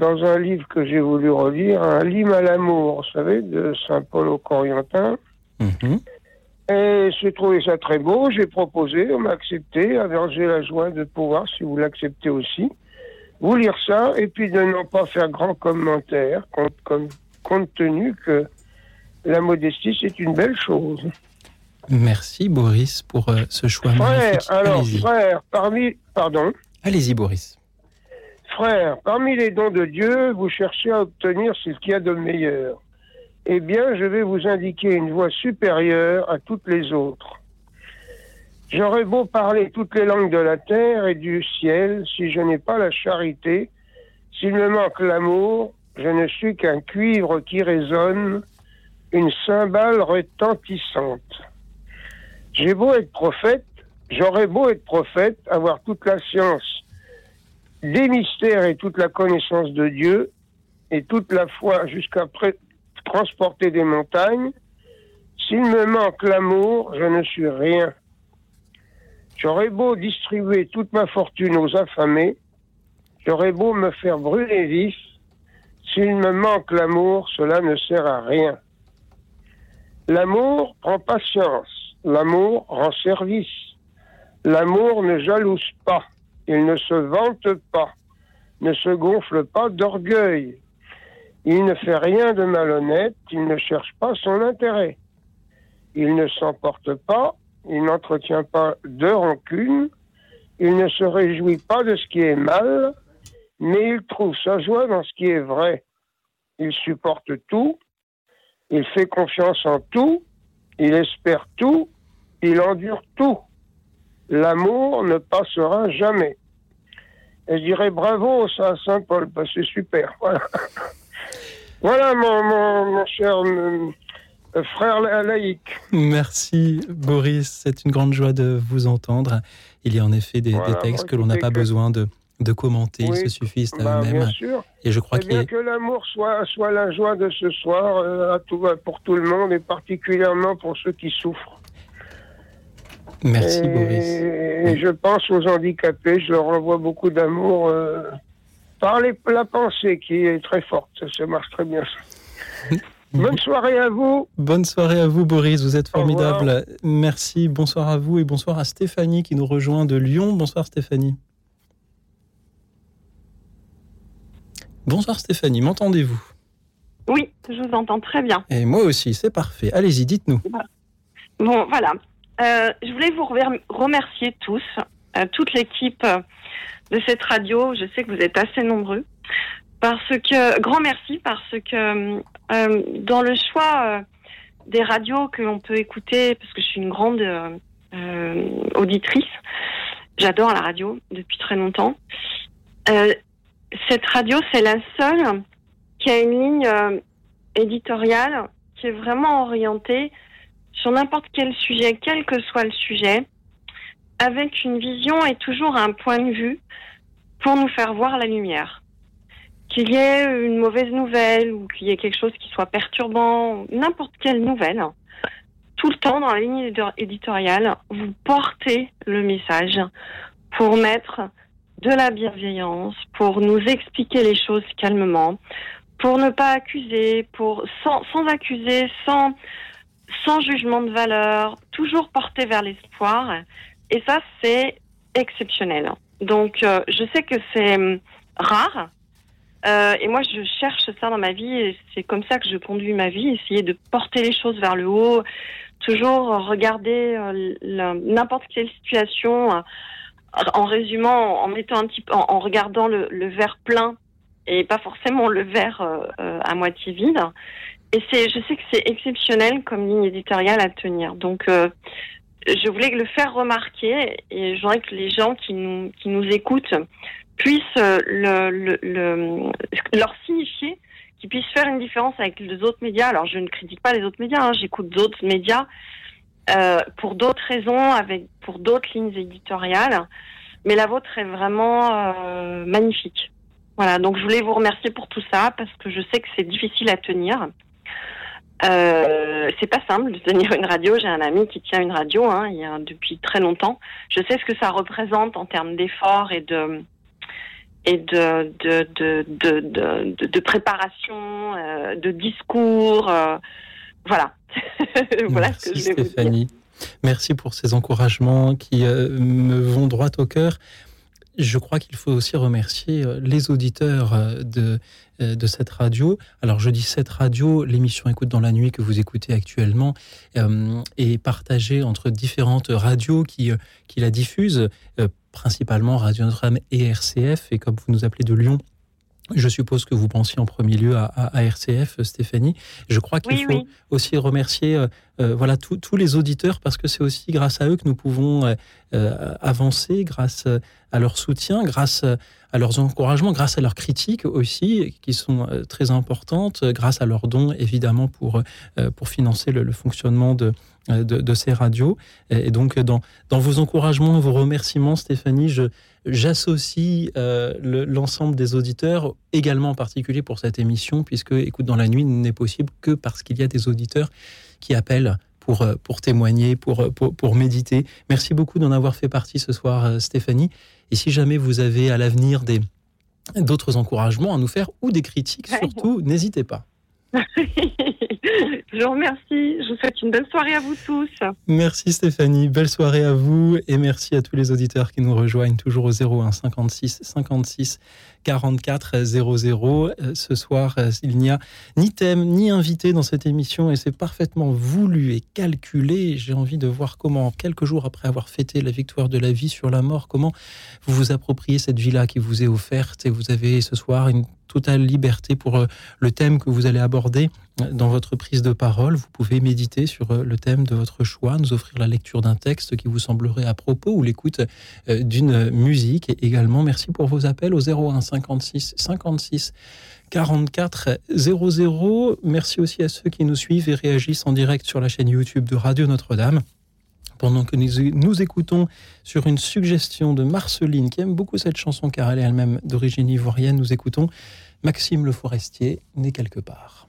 dans un livre que j'ai voulu relire, un livre à l'amour, vous savez, de Saint-Paul au Corientin. Mhm. Et j'ai trouvé ça très beau, j'ai proposé, on m'a accepté, alors j'ai la joie de pouvoir, si vous l'acceptez aussi, vous lire ça, et puis de ne pas faire grand commentaire, compte, comme- compte tenu que la modestie, c'est une belle chose. Merci Boris pour euh, ce choix Frère, magnifique. alors, frère, parmi, pardon, Allez-y Boris. Frère, parmi les dons de Dieu, vous cherchez à obtenir ce qu'il y a de meilleur. Eh bien, je vais vous indiquer une voie supérieure à toutes les autres. J'aurais beau parler toutes les langues de la terre et du ciel, si je n'ai pas la charité, s'il me manque l'amour, je ne suis qu'un cuivre qui résonne, une cymbale retentissante. J'ai beau être prophète, j'aurais beau être prophète, avoir toute la science des mystères et toute la connaissance de Dieu, et toute la foi jusqu'à transporter des montagnes, s'il me manque l'amour, je ne suis rien. J'aurais beau distribuer toute ma fortune aux affamés, j'aurais beau me faire brûler vif, s'il me manque l'amour, cela ne sert à rien. L'amour prend patience, l'amour rend service, l'amour ne jalouse pas. Il ne se vante pas, ne se gonfle pas d'orgueil. Il ne fait rien de malhonnête, il ne cherche pas son intérêt. Il ne s'emporte pas, il n'entretient pas de rancune, il ne se réjouit pas de ce qui est mal, mais il trouve sa joie dans ce qui est vrai. Il supporte tout, il fait confiance en tout, il espère tout, il endure tout. L'amour ne passera jamais. Et je dirais bravo à Saint-Paul, que c'est super. [laughs] Voilà, voilà mon, mon, mon cher euh, frère la- laïque. Merci Boris, c'est une grande joie de vous entendre. Il y a en effet des, Voilà, des textes que l'on n'a pas que- besoin de, de commenter, ils Oui, se suffisent à Bah, eux-mêmes. Et je crois Eh bien que l'amour soit, soit la joie de ce soir euh, à tout, pour tout le monde et particulièrement pour ceux qui souffrent. Merci et, Boris. et je pense aux handicapés, je leur envoie beaucoup d'amour euh, par les- la pensée qui est très forte. Ça, marche très bien. Bonne soirée à vous. Bonne soirée à vous Boris, vous êtes formidable. Merci, bonsoir à vous et bonsoir à Stéphanie qui nous rejoint de Lyon. Bonsoir Stéphanie. Bonsoir Stéphanie, m'entendez-vous? Oui, je vous entends très bien. Et moi aussi, c'est parfait. Allez-y, dites-nous. Bon, voilà. Euh, je voulais vous remer- remercier tous, euh, toute l'équipe de cette radio. Je sais que vous êtes assez nombreux. Parce que, grand merci, parce que euh, dans le choix des radios que l'on peut écouter, parce que je suis une grande auditrice, j'adore la radio depuis très longtemps. Cette radio, c'est la seule qui a une ligne éditoriale qui est vraiment orientée sur n'importe quel sujet, quel que soit le sujet, avec une vision et toujours un point de vue pour nous faire voir la lumière. Qu'il y ait une mauvaise nouvelle ou qu'il y ait quelque chose qui soit perturbant, n'importe quelle nouvelle, tout le temps dans la ligne édi- éditoriale, vous portez le message pour mettre de la bienveillance, pour nous expliquer les choses calmement, pour ne pas accuser, pour sans, sans accuser, sans sans jugement de valeur, toujours porté vers l'espoir. Et ça, c'est exceptionnel. Donc, euh, je sais que c'est hum, rare. Euh, et moi, je cherche ça dans ma vie. C'est comme ça que je conduis ma vie, essayer de porter les choses vers le haut, toujours regarder euh, n'importe quelle situation en résumant, en mettant un petit en, regardant le, verre plein et pas forcément le verre à moitié vide. Et c'est, je sais que c'est exceptionnel comme ligne éditoriale à tenir. Donc, euh, je voulais le faire remarquer et je voudrais que les gens qui nous, qui nous écoutent puissent euh, le, le, le- leur signifier, qu'ils puissent faire une différence avec les autres médias. Alors, je ne critique pas les autres médias, hein, j'écoute d'autres médias euh, pour d'autres raisons, avec pour d'autres lignes éditoriales. Mais la vôtre est vraiment euh, magnifique. Voilà, donc je voulais vous remercier pour tout ça parce que je sais que c'est difficile à tenir. Euh, c'est pas simple de tenir une radio. J'ai un ami qui tient une radio hein, il y a, depuis très longtemps. Je sais ce que ça représente en termes d'efforts et de et de de de de, préparation, euh, de discours. Euh, voilà. [laughs] voilà Merci ce que je Stéphanie. Merci pour ces encouragements qui me vont droit au cœur. Je crois qu'il faut aussi remercier euh, les auditeurs euh, de, de cette radio. Alors je dis cette radio, l'émission Écoute dans la nuit que vous écoutez actuellement est partagée entre différentes radios qui, qui la diffusent, principalement Radio Notre-Dame et RCF, et comme vous nous appelez de Lyon, je suppose que vous pensiez en premier lieu à, RCF, Stéphanie. Je crois qu'il faut aussi remercier euh, euh, voilà tous les auditeurs parce que c'est aussi grâce à eux que nous pouvons euh, avancer, grâce à leur soutien, grâce à leurs encouragements, grâce à leurs critiques aussi, qui sont très importantes, grâce à leurs dons évidemment pour pour financer le, fonctionnement de, de, ces radios. Et donc, dans, dans vos encouragements, vos remerciements, Stéphanie, J'associe euh, l'ensemble des auditeurs, également en particulier pour cette émission, puisque Écoute dans la nuit n'est possible que parce qu'il y a des auditeurs qui appellent pour, euh, pour témoigner, pour, euh, pour, pour méditer. Merci beaucoup d'en avoir fait partie ce soir, Stéphanie. Et si jamais vous avez à l'avenir des d'autres encouragements à nous faire ou des critiques, surtout, n'hésitez pas. [laughs] je vous remercie. Je vous souhaite une belle soirée à vous tous. Merci Stéphanie. Belle soirée à vous et merci à tous les auditeurs qui nous rejoignent toujours au 01 56 56 44 00. Ce soir, euh, il n'y a ni thème ni invité dans cette émission et c'est parfaitement voulu et calculé. J'ai envie de voir comment, quelques jours après avoir fêté la victoire de la vie sur la mort, comment vous vous appropriez cette vie-là qui vous est offerte et vous avez ce soir une totale liberté pour euh, le thème que vous allez aborder dans votre prise de parole. Vous pouvez méditer sur euh, le thème de votre choix, nous offrir la lecture d'un texte qui vous semblerait à propos ou l'écoute d'une musique. Et également, merci pour vos appels au 01 56 56 44 00. Merci aussi à ceux qui nous suivent et réagissent en direct sur la chaîne YouTube de Radio Notre-Dame pendant que nous, nous écoutons sur une suggestion de Marceline, qui aime beaucoup cette chanson car elle est elle-même d'origine ivoirienne, nous écoutons Maxime Le Forestier, né quelque part.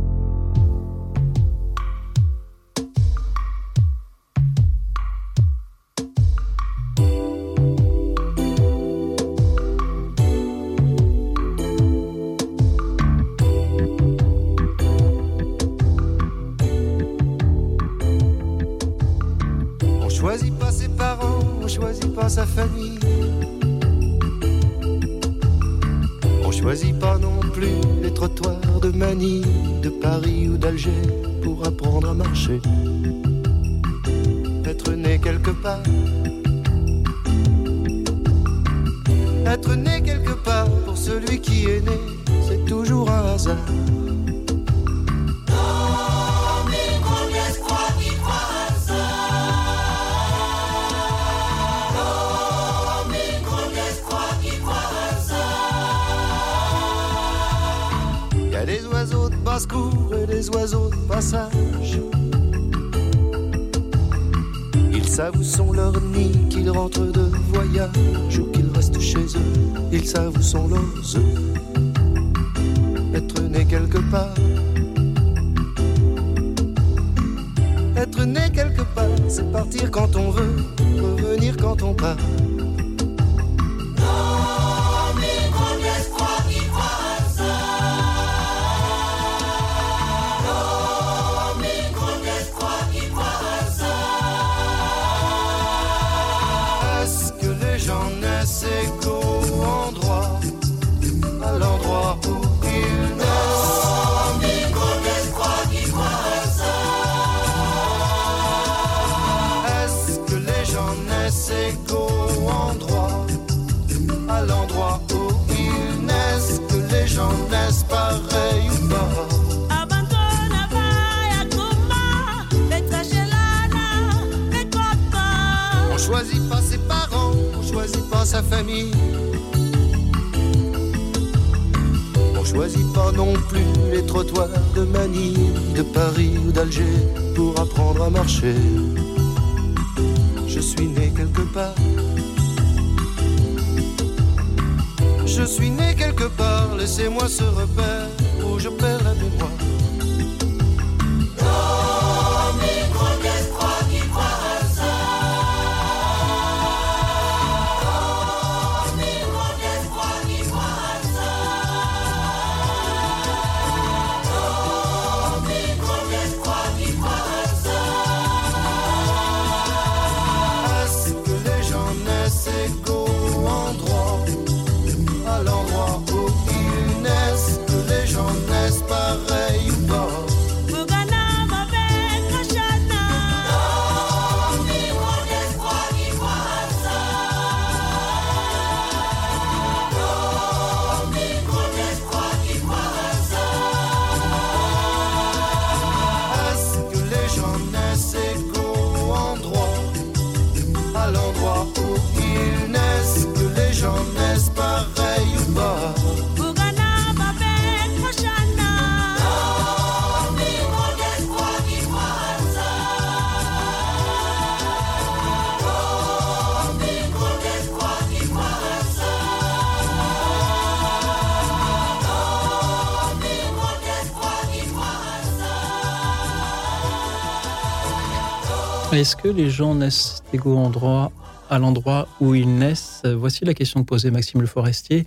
Est-ce que les gens naissent égaux en droit à l'endroit où ils naissent? Voici la question que posait Maxime Le Forestier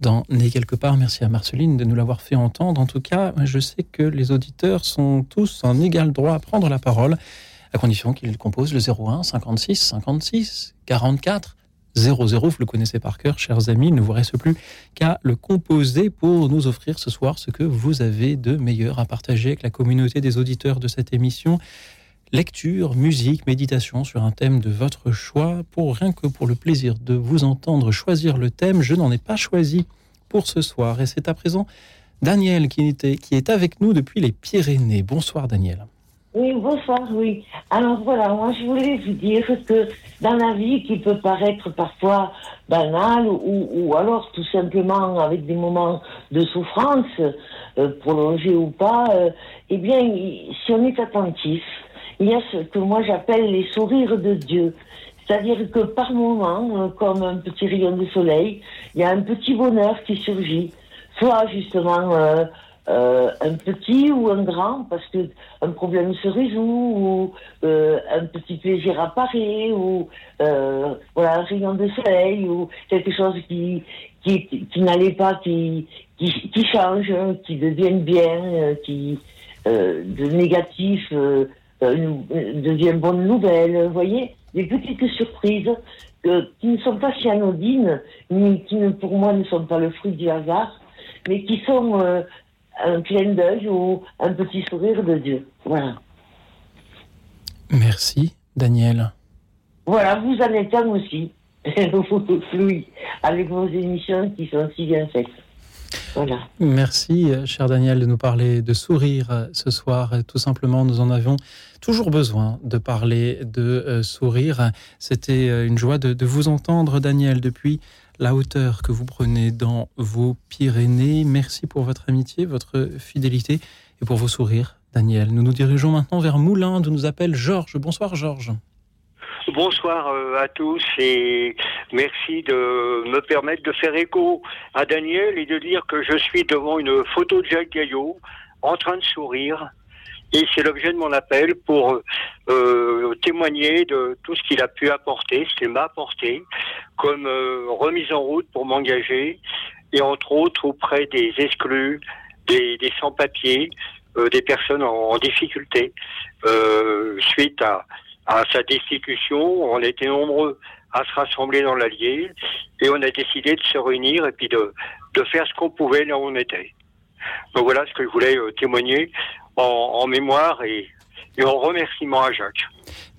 dans Né quelque part. Merci à Marceline de nous l'avoir fait entendre. En tout cas, je sais que les auditeurs sont tous en égal droit à prendre la parole, à condition qu'ils composent le 01 56 56 44 00. Vous le connaissez par cœur, chers amis. Il ne vous reste plus qu'à le composer pour nous offrir ce soir ce que vous avez de meilleur à partager avec la communauté des auditeurs de cette émission lecture, musique, méditation sur un thème de votre choix. Pour rien que pour le plaisir de vous entendre choisir le thème, je n'en ai pas choisi pour ce soir. Et c'est à présent Daniel qui, était, qui est avec nous depuis les Pyrénées. Bonsoir Daniel. Oui, bonsoir, oui. Alors voilà, moi je voulais vous dire que dans la vie qui peut paraître parfois banale ou, ou alors tout simplement avec des moments de souffrance, euh, prolongés ou pas, euh, eh bien, si on est attentif, il y a ce que moi j'appelle les sourires de Dieu. C'est-à-dire que par moments, euh, comme un petit rayon de soleil, il y a un petit bonheur qui surgit. Soit justement euh, euh, un petit ou un grand, parce que un problème se résout, ou un petit plaisir apparaît, ou voilà un rayon de soleil, ou quelque chose qui qui, n'allait pas, qui, qui qui change, qui devient bien, qui de négatif euh, euh, devient bonne nouvelle. Vous voyez, des petites surprises qui ne sont pas si anodines, ni qui ne, pour moi ne sont pas le fruit du hasard, mais qui sont euh, un clin d'œil ou un petit sourire de Dieu. Voilà. Merci Daniel. Voilà, vous en êtes un aussi, [laughs] oui, avec vos émissions qui sont si bien faites. Merci, cher Daniel, de nous parler de sourire euh, ce soir. Tout simplement, nous en avions toujours besoin de parler de euh, sourire. C'était euh, une joie de, de vous entendre, Daniel, depuis la hauteur que vous prenez dans vos Pyrénées. Merci pour votre amitié, votre fidélité et pour vos sourires, Daniel. Nous nous dirigeons maintenant vers Moulins, d'où nous appelle Georges. Bonsoir, Georges. Bonsoir euh, à tous et merci de me permettre de faire écho à Daniel et de dire que je suis devant une photo de Jacques Gaillot en train de sourire. Et c'est l'objet de mon appel pour euh, témoigner de tout ce qu'il a pu apporter, ce qu'il m'a apporté comme euh, remise en route pour m'engager et entre autres auprès des exclus, des, sans-papiers, des personnes en, difficulté suite à à sa destitution, on était nombreux à se rassembler dans l'Allier et on a décidé de se réunir et puis de, faire ce qu'on pouvait là où on était. Voilà ce que je voulais euh, témoigner en, en mémoire et, et en remerciement à Jacques.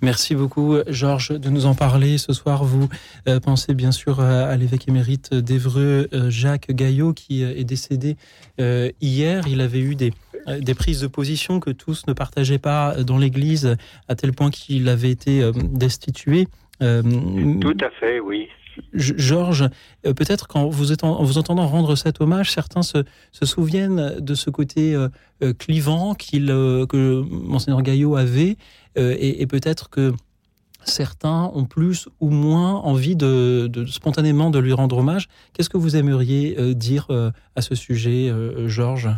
Merci beaucoup, Georges, de nous en parler. Ce soir, vous euh, pensez bien sûr à, à l'évêque émérite d'Evreux, euh, Jacques Gaillot, qui euh, est décédé euh, hier. Il avait eu des, euh, des prises de position que tous ne partageaient pas dans l'Église, à tel point qu'il avait été euh, destitué. Euh, Tout à fait, oui. Georges, euh, peut-être qu'en vous, entendant rendre cet hommage, certains se, souviennent de ce côté euh, euh, clivant que Monseigneur Gaillot avait, et, peut-être que certains ont plus ou moins envie de, spontanément de lui rendre hommage. Qu'est-ce que vous aimeriez dire à ce sujet, Georges?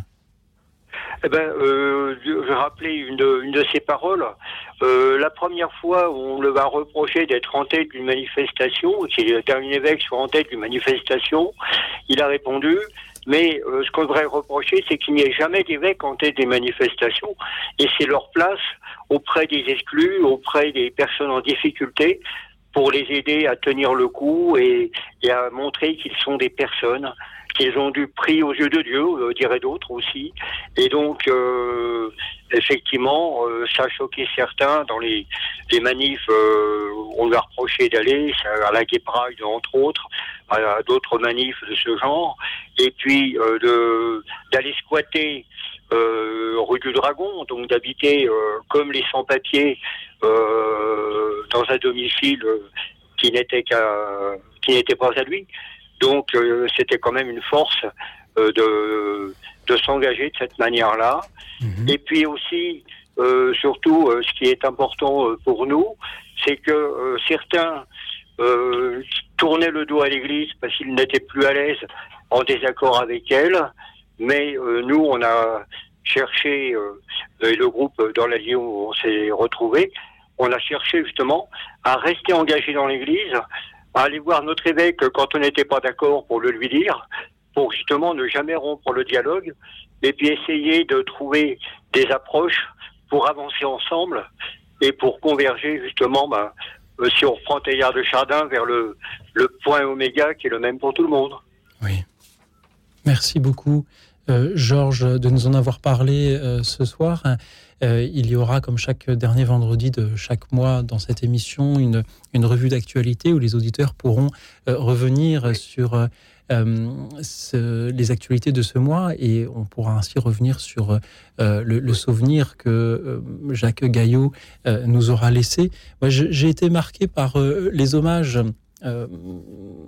Eh ben, euh, je vais rappeler une de, une de ses paroles. Euh, la première fois où on le va reprocher d'être en tête d'une manifestation, qu'un évêque soit en tête d'une manifestation, il a répondu mais euh, ce qu'on devrait reprocher, c'est qu'il n'y ait jamais d'évêque en tête des manifestations, et c'est leur place auprès des exclus, auprès des personnes en difficulté, pour les aider à tenir le coup et à montrer qu'ils sont des personnes qu'ils ont du prix aux yeux de Dieu, euh, dirait d'autres aussi. Et donc, euh, effectivement, euh, ça a choqué certains dans les, les manifs. Euh, on lui a reproché d'aller à la Gay Pride, entre autres, à, d'autres manifs de ce genre, et puis euh, de d'aller squatter euh, rue du Dragon, donc d'habiter comme les sans-papiers dans un domicile qui n'était qu'à qui n'était pas à lui. Donc euh, c'était quand même une force euh, de, de s'engager de cette manière-là. Et puis aussi, euh, surtout, ce qui est important pour nous, c'est que certains tournaient le dos à l'Église parce qu'ils n'étaient plus à l'aise en désaccord avec elle. Mais nous, on a cherché, et le groupe dans la vie où on s'est retrouvé, on a cherché justement à rester engagé dans l'Église, à aller voir notre évêque quand on n'était pas d'accord pour le lui dire, pour justement ne jamais rompre le dialogue, et puis essayer de trouver des approches pour avancer ensemble et pour converger justement, bah, si on reprend Teilhard de Chardin, vers le, le point oméga qui est le même pour tout le monde. Oui. Merci beaucoup, euh, Georges, de nous en avoir parlé euh, ce soir. Euh, il y aura, comme chaque dernier vendredi de chaque mois dans cette émission, une, une revue d'actualité où les auditeurs pourront euh, revenir sur euh, ce, les actualités de ce mois et on pourra ainsi revenir sur le, le, souvenir que Jacques Gaillot nous aura laissé. J'ai été marqué par les hommages.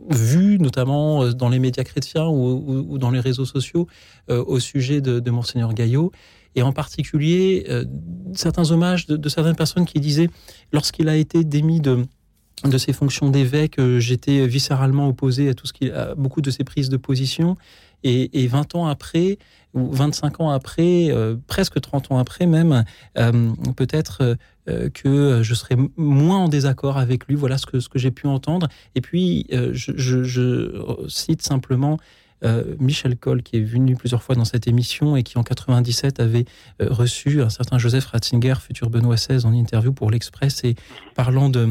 Vus notamment dans les médias chrétiens ou, ou, ou dans les réseaux sociaux au sujet de, de Monseigneur Gaillot et en particulier euh, certains hommages de, certaines personnes qui disaient, lorsqu'il a été démis de, de ses fonctions d'évêque, euh, j'étais viscéralement opposé à tout ce qui, à beaucoup de ses prises de position. Et, et 20 ans après, ou 25 ans après, euh, presque 30 ans après même, peut-être que je serai moins en désaccord avec lui. Voilà ce que, ce que j'ai pu entendre. Et puis, je, cite simplement euh, Michel Coll, qui est venu plusieurs fois dans cette émission et qui en 97 avait euh, reçu un certain Joseph Ratzinger, futur Benoît XVI, en interview pour l'Express et parlant de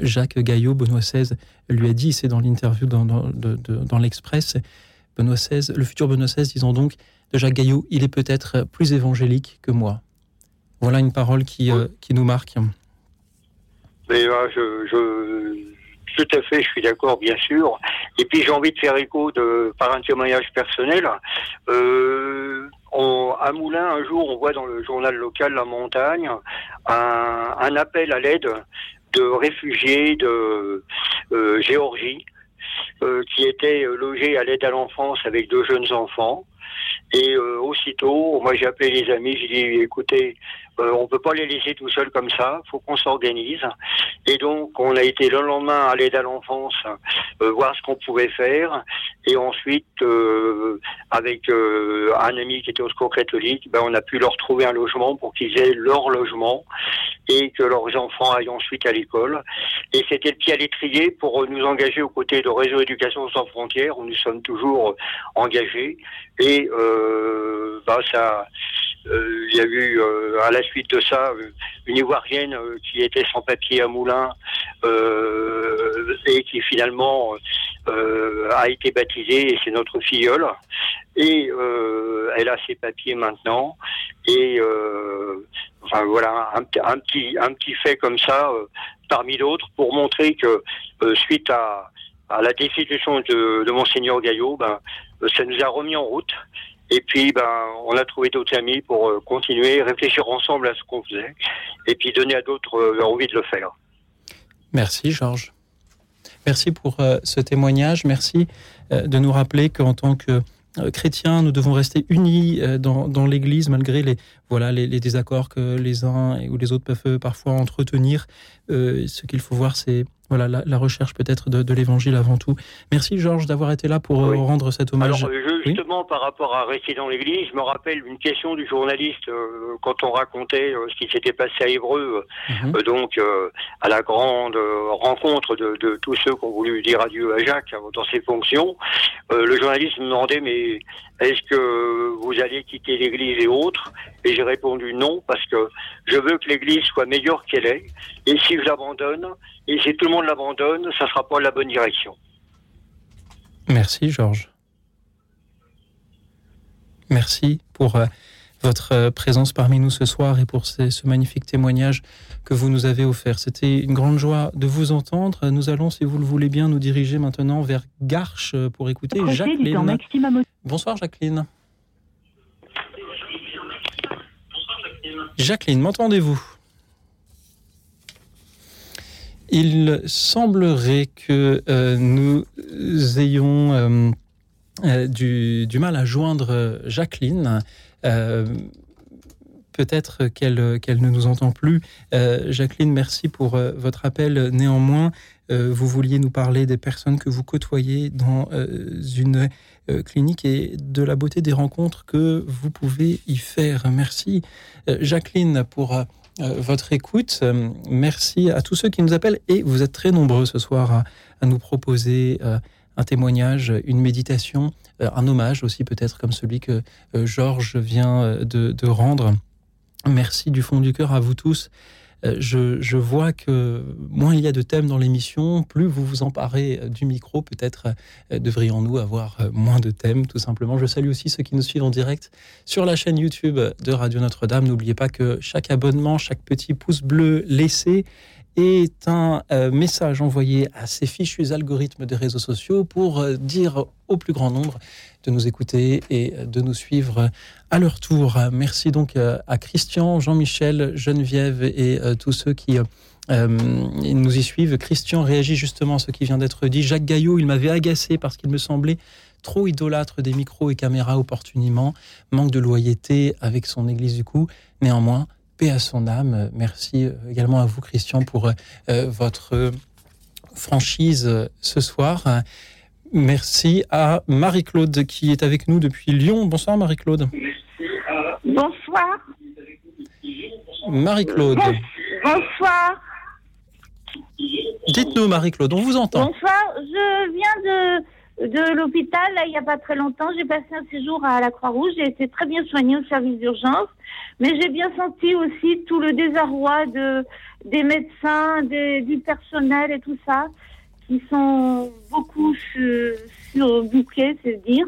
Jacques Gaillot, Benoît XVI lui a dit, c'est dans l'interview dans, dans, dans l'Express, Benoît XVI, le futur Benoît XVI, disons donc de Jacques Gaillot, il est peut-être plus évangélique que moi. Voilà une parole qui, euh, qui nous marque. Mais euh, je, je, tout à fait, je suis d'accord, bien sûr. Et puis j'ai envie de faire écho de, par un témoignage personnel. Euh, à Moulins, un jour, on voit dans le journal local La Montagne un, appel à l'aide de réfugiés de euh, Géorgie euh, qui étaient logés à l'aide à l'enfance avec deux jeunes enfants. Et aussitôt, moi j'ai appelé les amis, j'ai dit écoutez, euh, on peut pas les laisser tout seuls comme ça, faut qu'on s'organise. Et donc on a été le lendemain à l'aide à l'enfance euh, voir ce qu'on pouvait faire. Et ensuite, euh, avec un ami qui était au secours catholique, ben, on a pu leur trouver un logement pour qu'ils aient leur logement et que leurs enfants aillent ensuite à l'école. Et c'était le pied à l'étrier pour nous engager aux côtés de Réseau Éducation sans frontières, où nous sommes toujours engagés. Et bah, ça, il y a eu euh, à la suite de ça une Ivoirienne euh, qui était sans papier à Moulins euh, et qui finalement a été baptisée et c'est notre filleule. Et elle a ses papiers maintenant. Et enfin voilà un, petit un petit fait comme ça parmi d'autres pour montrer que suite à la destitution de, de Monseigneur Gaillot, ben, ça nous a remis en route. Et puis, ben, on a trouvé d'autres amis pour euh, continuer, réfléchir ensemble à ce qu'on faisait, et puis donner à d'autres euh, envie de le faire. Merci, Georges. Merci pour euh, ce témoignage. Merci de nous rappeler qu'en tant que chrétiens, nous devons rester unis dans, dans l'Église malgré les, voilà, les, les, désaccords que les uns ou les autres peuvent parfois entretenir. Euh, ce qu'il faut voir, c'est voilà, la, la recherche peut-être de, de l'évangile avant tout. Merci Georges d'avoir été là pour oui. rendre cet hommage. Alors, justement, oui par rapport à rester dans l'église, je me rappelle une question du journaliste euh, quand on racontait euh, ce qui s'était passé à Évreux, mm -hmm. donc à la grande rencontre de, de, tous ceux qui ont voulu dire adieu à Jacques dans ses fonctions. le journaliste me demandait, mais est-ce que vous allez quitter l'église et autres? Et j'ai répondu non, parce que je veux que l'église soit meilleure qu'elle est. Et si je l'abandonne, et si tout le monde l'abandonne, ça ne sera pas la bonne direction. Merci Georges. Merci pour euh, votre présence parmi nous ce soir et pour ce, ce, magnifique témoignage que vous nous avez offert. C'était une grande joie de vous entendre. Nous allons, si vous le voulez bien, nous diriger maintenant vers Garches pour écouter Jacqueline. Bonsoir Jacqueline. Jacqueline, m'entendez-vous? Il semblerait que euh, nous ayons euh, euh, du, mal à joindre Jacqueline. Euh, Peut-être qu'elle qu ne nous entend plus. Euh, Jacqueline, merci pour votre appel. Néanmoins, vous vouliez nous parler des personnes que vous côtoyez dans une clinique et de la beauté des rencontres que vous pouvez y faire. Merci, Jacqueline, pour euh, votre écoute. Euh, merci à tous ceux qui nous appellent et vous êtes très nombreux ce soir à, nous proposer euh, un témoignage, une méditation, un hommage aussi peut-être comme celui que Georges vient de, de, rendre. Merci du fond du cœur à vous tous. Je, je, vois que moins il y a de thèmes dans l'émission, plus vous vous emparez du micro. Peut-être devrions-nous avoir moins de thèmes, tout simplement. Je salue aussi ceux qui nous suivent en direct sur la chaîne YouTube de Radio Notre-Dame. N'oubliez pas que chaque abonnement, chaque petit pouce bleu laissé est un euh, message envoyé à ces fichus algorithmes des réseaux sociaux pour euh, dire au plus grand nombre de nous écouter et de nous suivre à leur tour. Merci donc euh, à Christian, Jean-Michel, Geneviève et euh, tous ceux qui euh, nous y suivent. Christian réagit justement à ce qui vient d'être dit. Jacques Gaillot, il m'avait agacé parce qu'il me semblait trop idolâtre des micros et caméras opportunément, manque de loyauté avec son église du coup. Néanmoins, paix à son âme. Merci également à vous, Christian, pour euh, votre franchise ce soir. Merci à Marie-Claude qui est avec nous depuis Lyon. Bonsoir Marie-Claude. Bonsoir. Marie-Claude. Bonsoir. Dites-nous Marie-Claude, on vous entend. Bonsoir, je viens de, de l'hôpital, il n'y a pas très longtemps. J'ai passé un séjour à la Croix-Rouge, j'ai été très bien soignée au service d'urgence, mais j'ai bien senti aussi tout le désarroi de, des médecins, des, du personnel et tout ça qui sont beaucoup surbouqués, c'est dire.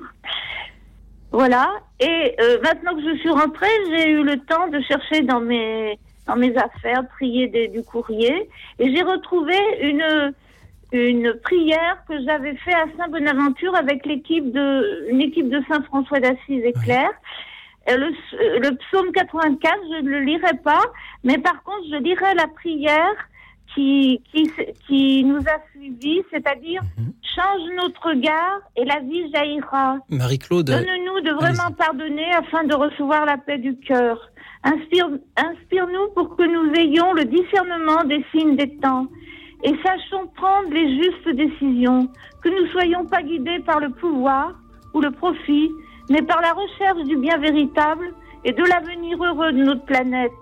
Voilà. Et euh, maintenant que je suis rentrée, j'ai eu le temps de chercher dans mes dans mes affaires, trier des, du courrier, et j'ai retrouvé une une prière que j'avais fait à Saint-Bonaventure avec l'équipe de une équipe de Saint François d'Assise et Claire. Le, le psaume 84, je ne le lirai pas, mais par contre, je lirai la prière qui, qui, qui nous a suivis, c'est-à-dire mm -hmm. change notre regard et la vie jaillira. Marie-Claude. Donne-nous de vraiment pardonner afin de recevoir la paix du cœur. Inspire-nous inspire pour que nous ayons le discernement des signes des temps et sachons prendre les justes décisions, que nous soyons pas guidés par le pouvoir ou le profit, mais par la recherche du bien véritable et de l'avenir heureux de notre planète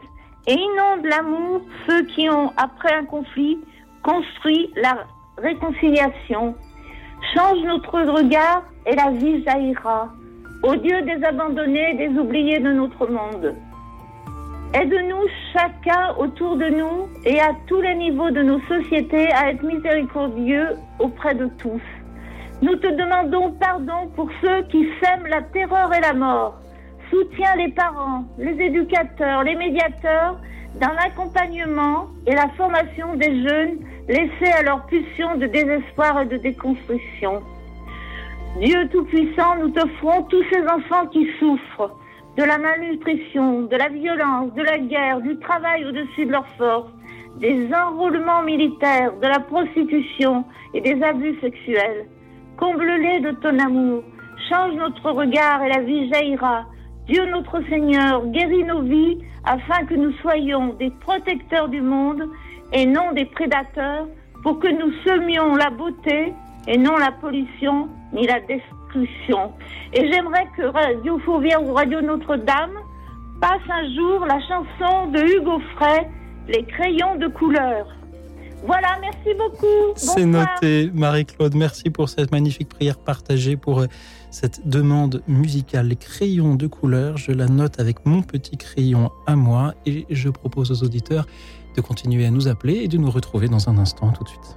et inonde l'amour ceux qui ont, après un conflit, construit la réconciliation. Change notre regard et la vie jaillira. Ô Dieu des abandonnés et des oubliés de notre monde. Aide-nous chacun autour de nous et à tous les niveaux de nos sociétés à être miséricordieux auprès de tous. Nous te demandons pardon pour ceux qui sèment la terreur et la mort soutient les parents, les éducateurs, les médiateurs dans l'accompagnement et la formation des jeunes laissés à leur pulsion de désespoir et de déconstruction. Dieu Tout-Puissant, nous t'offrons tous ces enfants qui souffrent de la malnutrition, de la violence, de la guerre, du travail au-dessus de leurs forces, des enrôlements militaires, de la prostitution et des abus sexuels. Comble-les de ton amour, Change notre regard et la vie jaillira. Dieu notre Seigneur, guéris nos vies afin que nous soyons des protecteurs du monde et non des prédateurs, pour que nous semions la beauté et non la pollution ni la destruction. Et j'aimerais que Radio Fourvière ou Radio Notre-Dame passe un jour la chanson de Hugo Frey, Les crayons de couleur. Voilà, merci beaucoup. C'est noté, Marie-Claude. Merci pour cette magnifique prière partagée, pour euh, cette demande musicale. Les crayons de couleur, je la note avec mon petit crayon à moi et je propose aux auditeurs de continuer à nous appeler et de nous retrouver dans un instant tout de suite.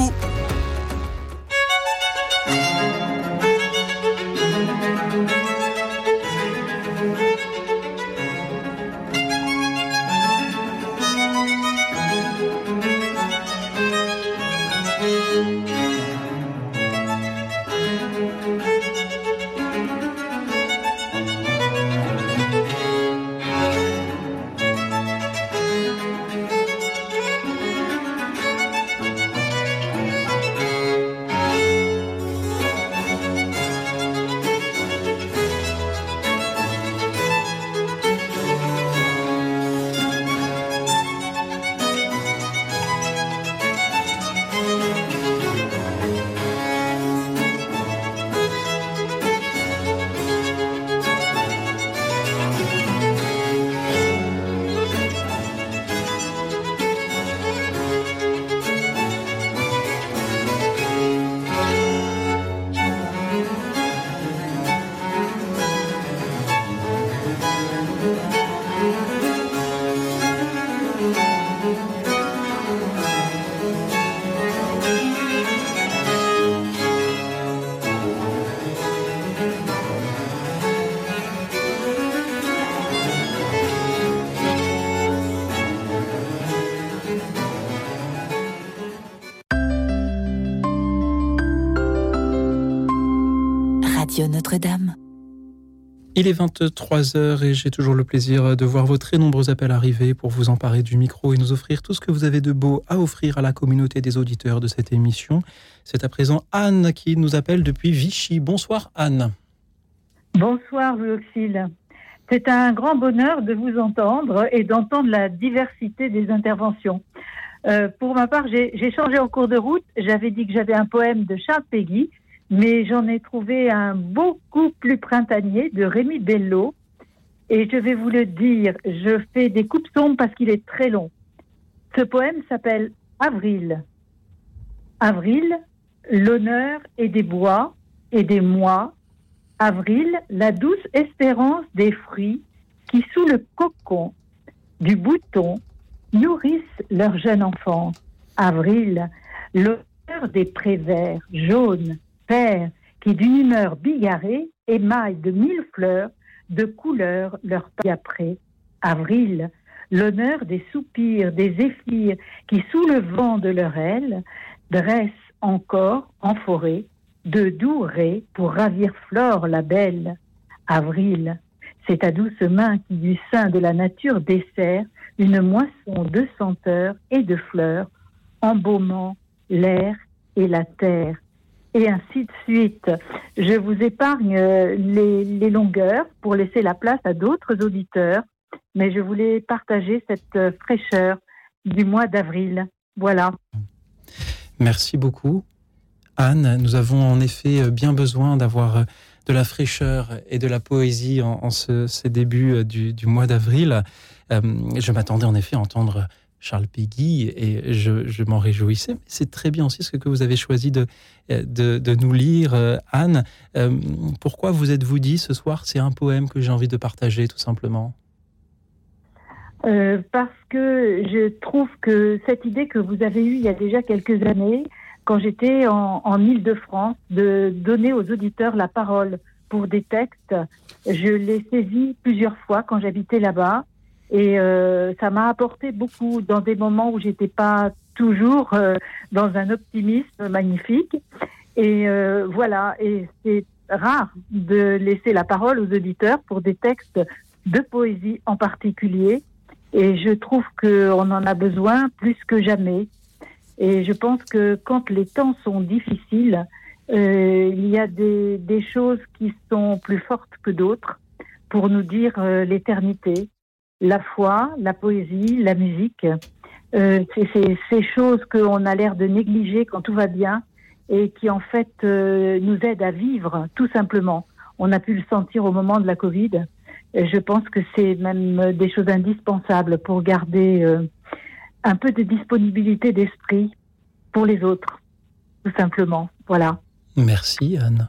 Radio Il est 23h et j'ai toujours le plaisir de voir vos très nombreux appels arriver pour vous emparer du micro et nous offrir tout ce que vous avez de beau à offrir à la communauté des auditeurs de cette émission. C'est à présent Anne qui nous appelle depuis Vichy. Bonsoir Anne. Bonsoir Louis Auxil. C'est un grand bonheur de vous entendre et d'entendre la diversité des interventions. Euh, pour ma part, j'ai j'ai changé en cours de route. J'avais dit que j'avais un poème de Charles Péguy, mais j'en ai trouvé un beaucoup plus printanier de Rémi Bello. Et je vais vous le dire, je fais des coupes sombres parce qu'il est très long. Ce poème s'appelle Avril. Avril, l'honneur et des bois et des mois. Avril, la douce espérance des fruits qui, sous le cocon du bouton, nourrissent leur jeune enfant. Avril, l'odeur des prés jaunes, qui d'une humeur bigarrée émaillent de mille fleurs de couleurs leur pas après. Avril, l'honneur des soupirs, des zéphyrs qui, sous le vent de leur aile, dressent encore en forêt de doux raies pour ravir Flore la belle. Avril, c'est ta douce main qui du sein de la nature dessert une moisson de senteurs et de fleurs, embaumant l'air et la terre. Et ainsi de suite. Je vous épargne euh, les, longueurs pour laisser la place à d'autres auditeurs, mais je voulais partager cette euh, fraîcheur du mois d'avril. Voilà. Merci beaucoup. Anne, nous avons en effet euh, bien besoin d'avoir de la fraîcheur et de la poésie en, ce- ces débuts du, mois d'avril. Je m'attendais en effet à entendre Charles Péguy et je, m'en réjouissais. C'est très bien aussi ce que vous avez choisi de, de, nous lire, euh, Anne. Euh, pourquoi vous êtes-vous dit ce soir, c'est un poème que j'ai envie de partager tout simplement? Euh, parce que je trouve que cette idée que vous avez eue il y a déjà quelques années, quand j'étais en, en Ile-de-France, de donner aux auditeurs la parole pour des textes, je l'ai saisi plusieurs fois quand j'habitais là-bas. Et euh, ça m'a apporté beaucoup dans des moments où j'étais pas toujours euh, dans un optimisme magnifique. Et euh, voilà, et c'est rare de laisser la parole aux auditeurs pour des textes de poésie en particulier. Et je trouve qu'on en a besoin plus que jamais. Et je pense que quand les temps sont difficiles, euh, il y a des, des choses qui sont plus fortes que d'autres pour nous dire l'éternité, la foi, la poésie, la musique. Euh, c'est ces choses qu'on a l'air de négliger quand tout va bien et qui en fait euh, nous aident à vivre tout simplement. On a pu le sentir au moment de la Covid. Et je pense que c'est même des choses indispensables pour garder euh, un peu de disponibilité d'esprit pour les autres, tout simplement. Voilà. Merci Anne.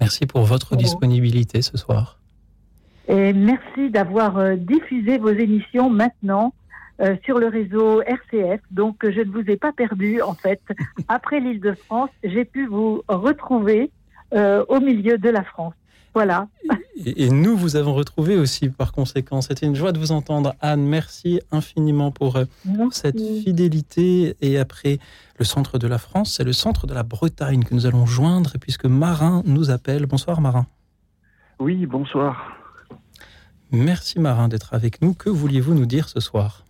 Merci pour votre disponibilité ce soir. Et merci d'avoir euh, diffusé vos émissions maintenant euh, sur le réseau RCF. Donc, je ne vous ai pas perdu, en fait. [laughs] Après l'île de France, j'ai pu vous retrouver euh, au milieu de la France. Voilà. Et, et nous vous avons retrouvé aussi par conséquent. C'était une joie de vous entendre, Anne. Merci infiniment pour euh, cette fidélité. Et après le centre de la France, c'est le centre de la Bretagne que nous allons joindre, puisque Marin nous appelle. Bonsoir Marin. Oui, bonsoir. Merci Marin d'être avec nous. Que vouliez-vous nous dire ce soir?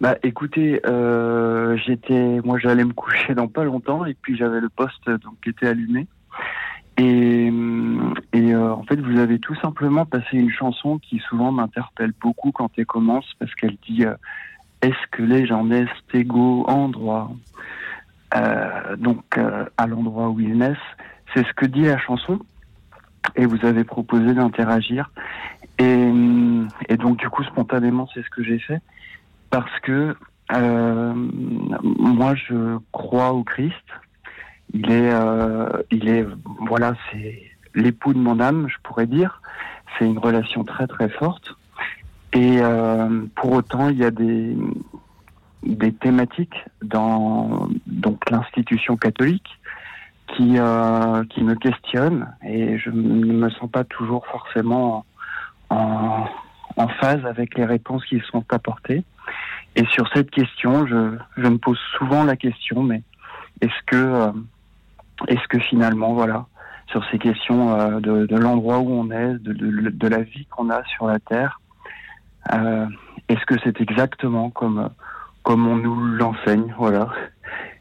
Bah écoutez, euh, j'étais, moi j'allais me coucher dans pas longtemps et puis j'avais le poste donc qui était allumé. Et, et euh, en fait vous avez tout simplement passé une chanson qui souvent m'interpelle beaucoup quand elle commence parce qu'elle dit euh, est-ce que les gens naissent égaux en droit? Donc à l'endroit où ils naissent. C'est ce que dit la chanson. Et vous avez proposé d'interagir et, et donc du coup spontanément c'est ce que j'ai fait parce que euh, moi je crois au Christ. Il est, euh, il est, voilà, c'est l'époux de mon âme, je pourrais dire. C'est une relation très très forte. Et euh, pour autant, il y a des des thématiques dans donc l'institution catholique qui euh, qui me questionnent et je ne me sens pas toujours forcément en, en phase avec les réponses qui sont apportées. Et sur cette question, je, je me pose souvent la question, mais est-ce que, euh, est-ce que finalement, voilà, sur ces questions euh, de, de l'endroit où on est, de, de, de la vie qu'on a sur la Terre, euh, est-ce que c'est exactement comme, comme on nous l'enseigne, voilà.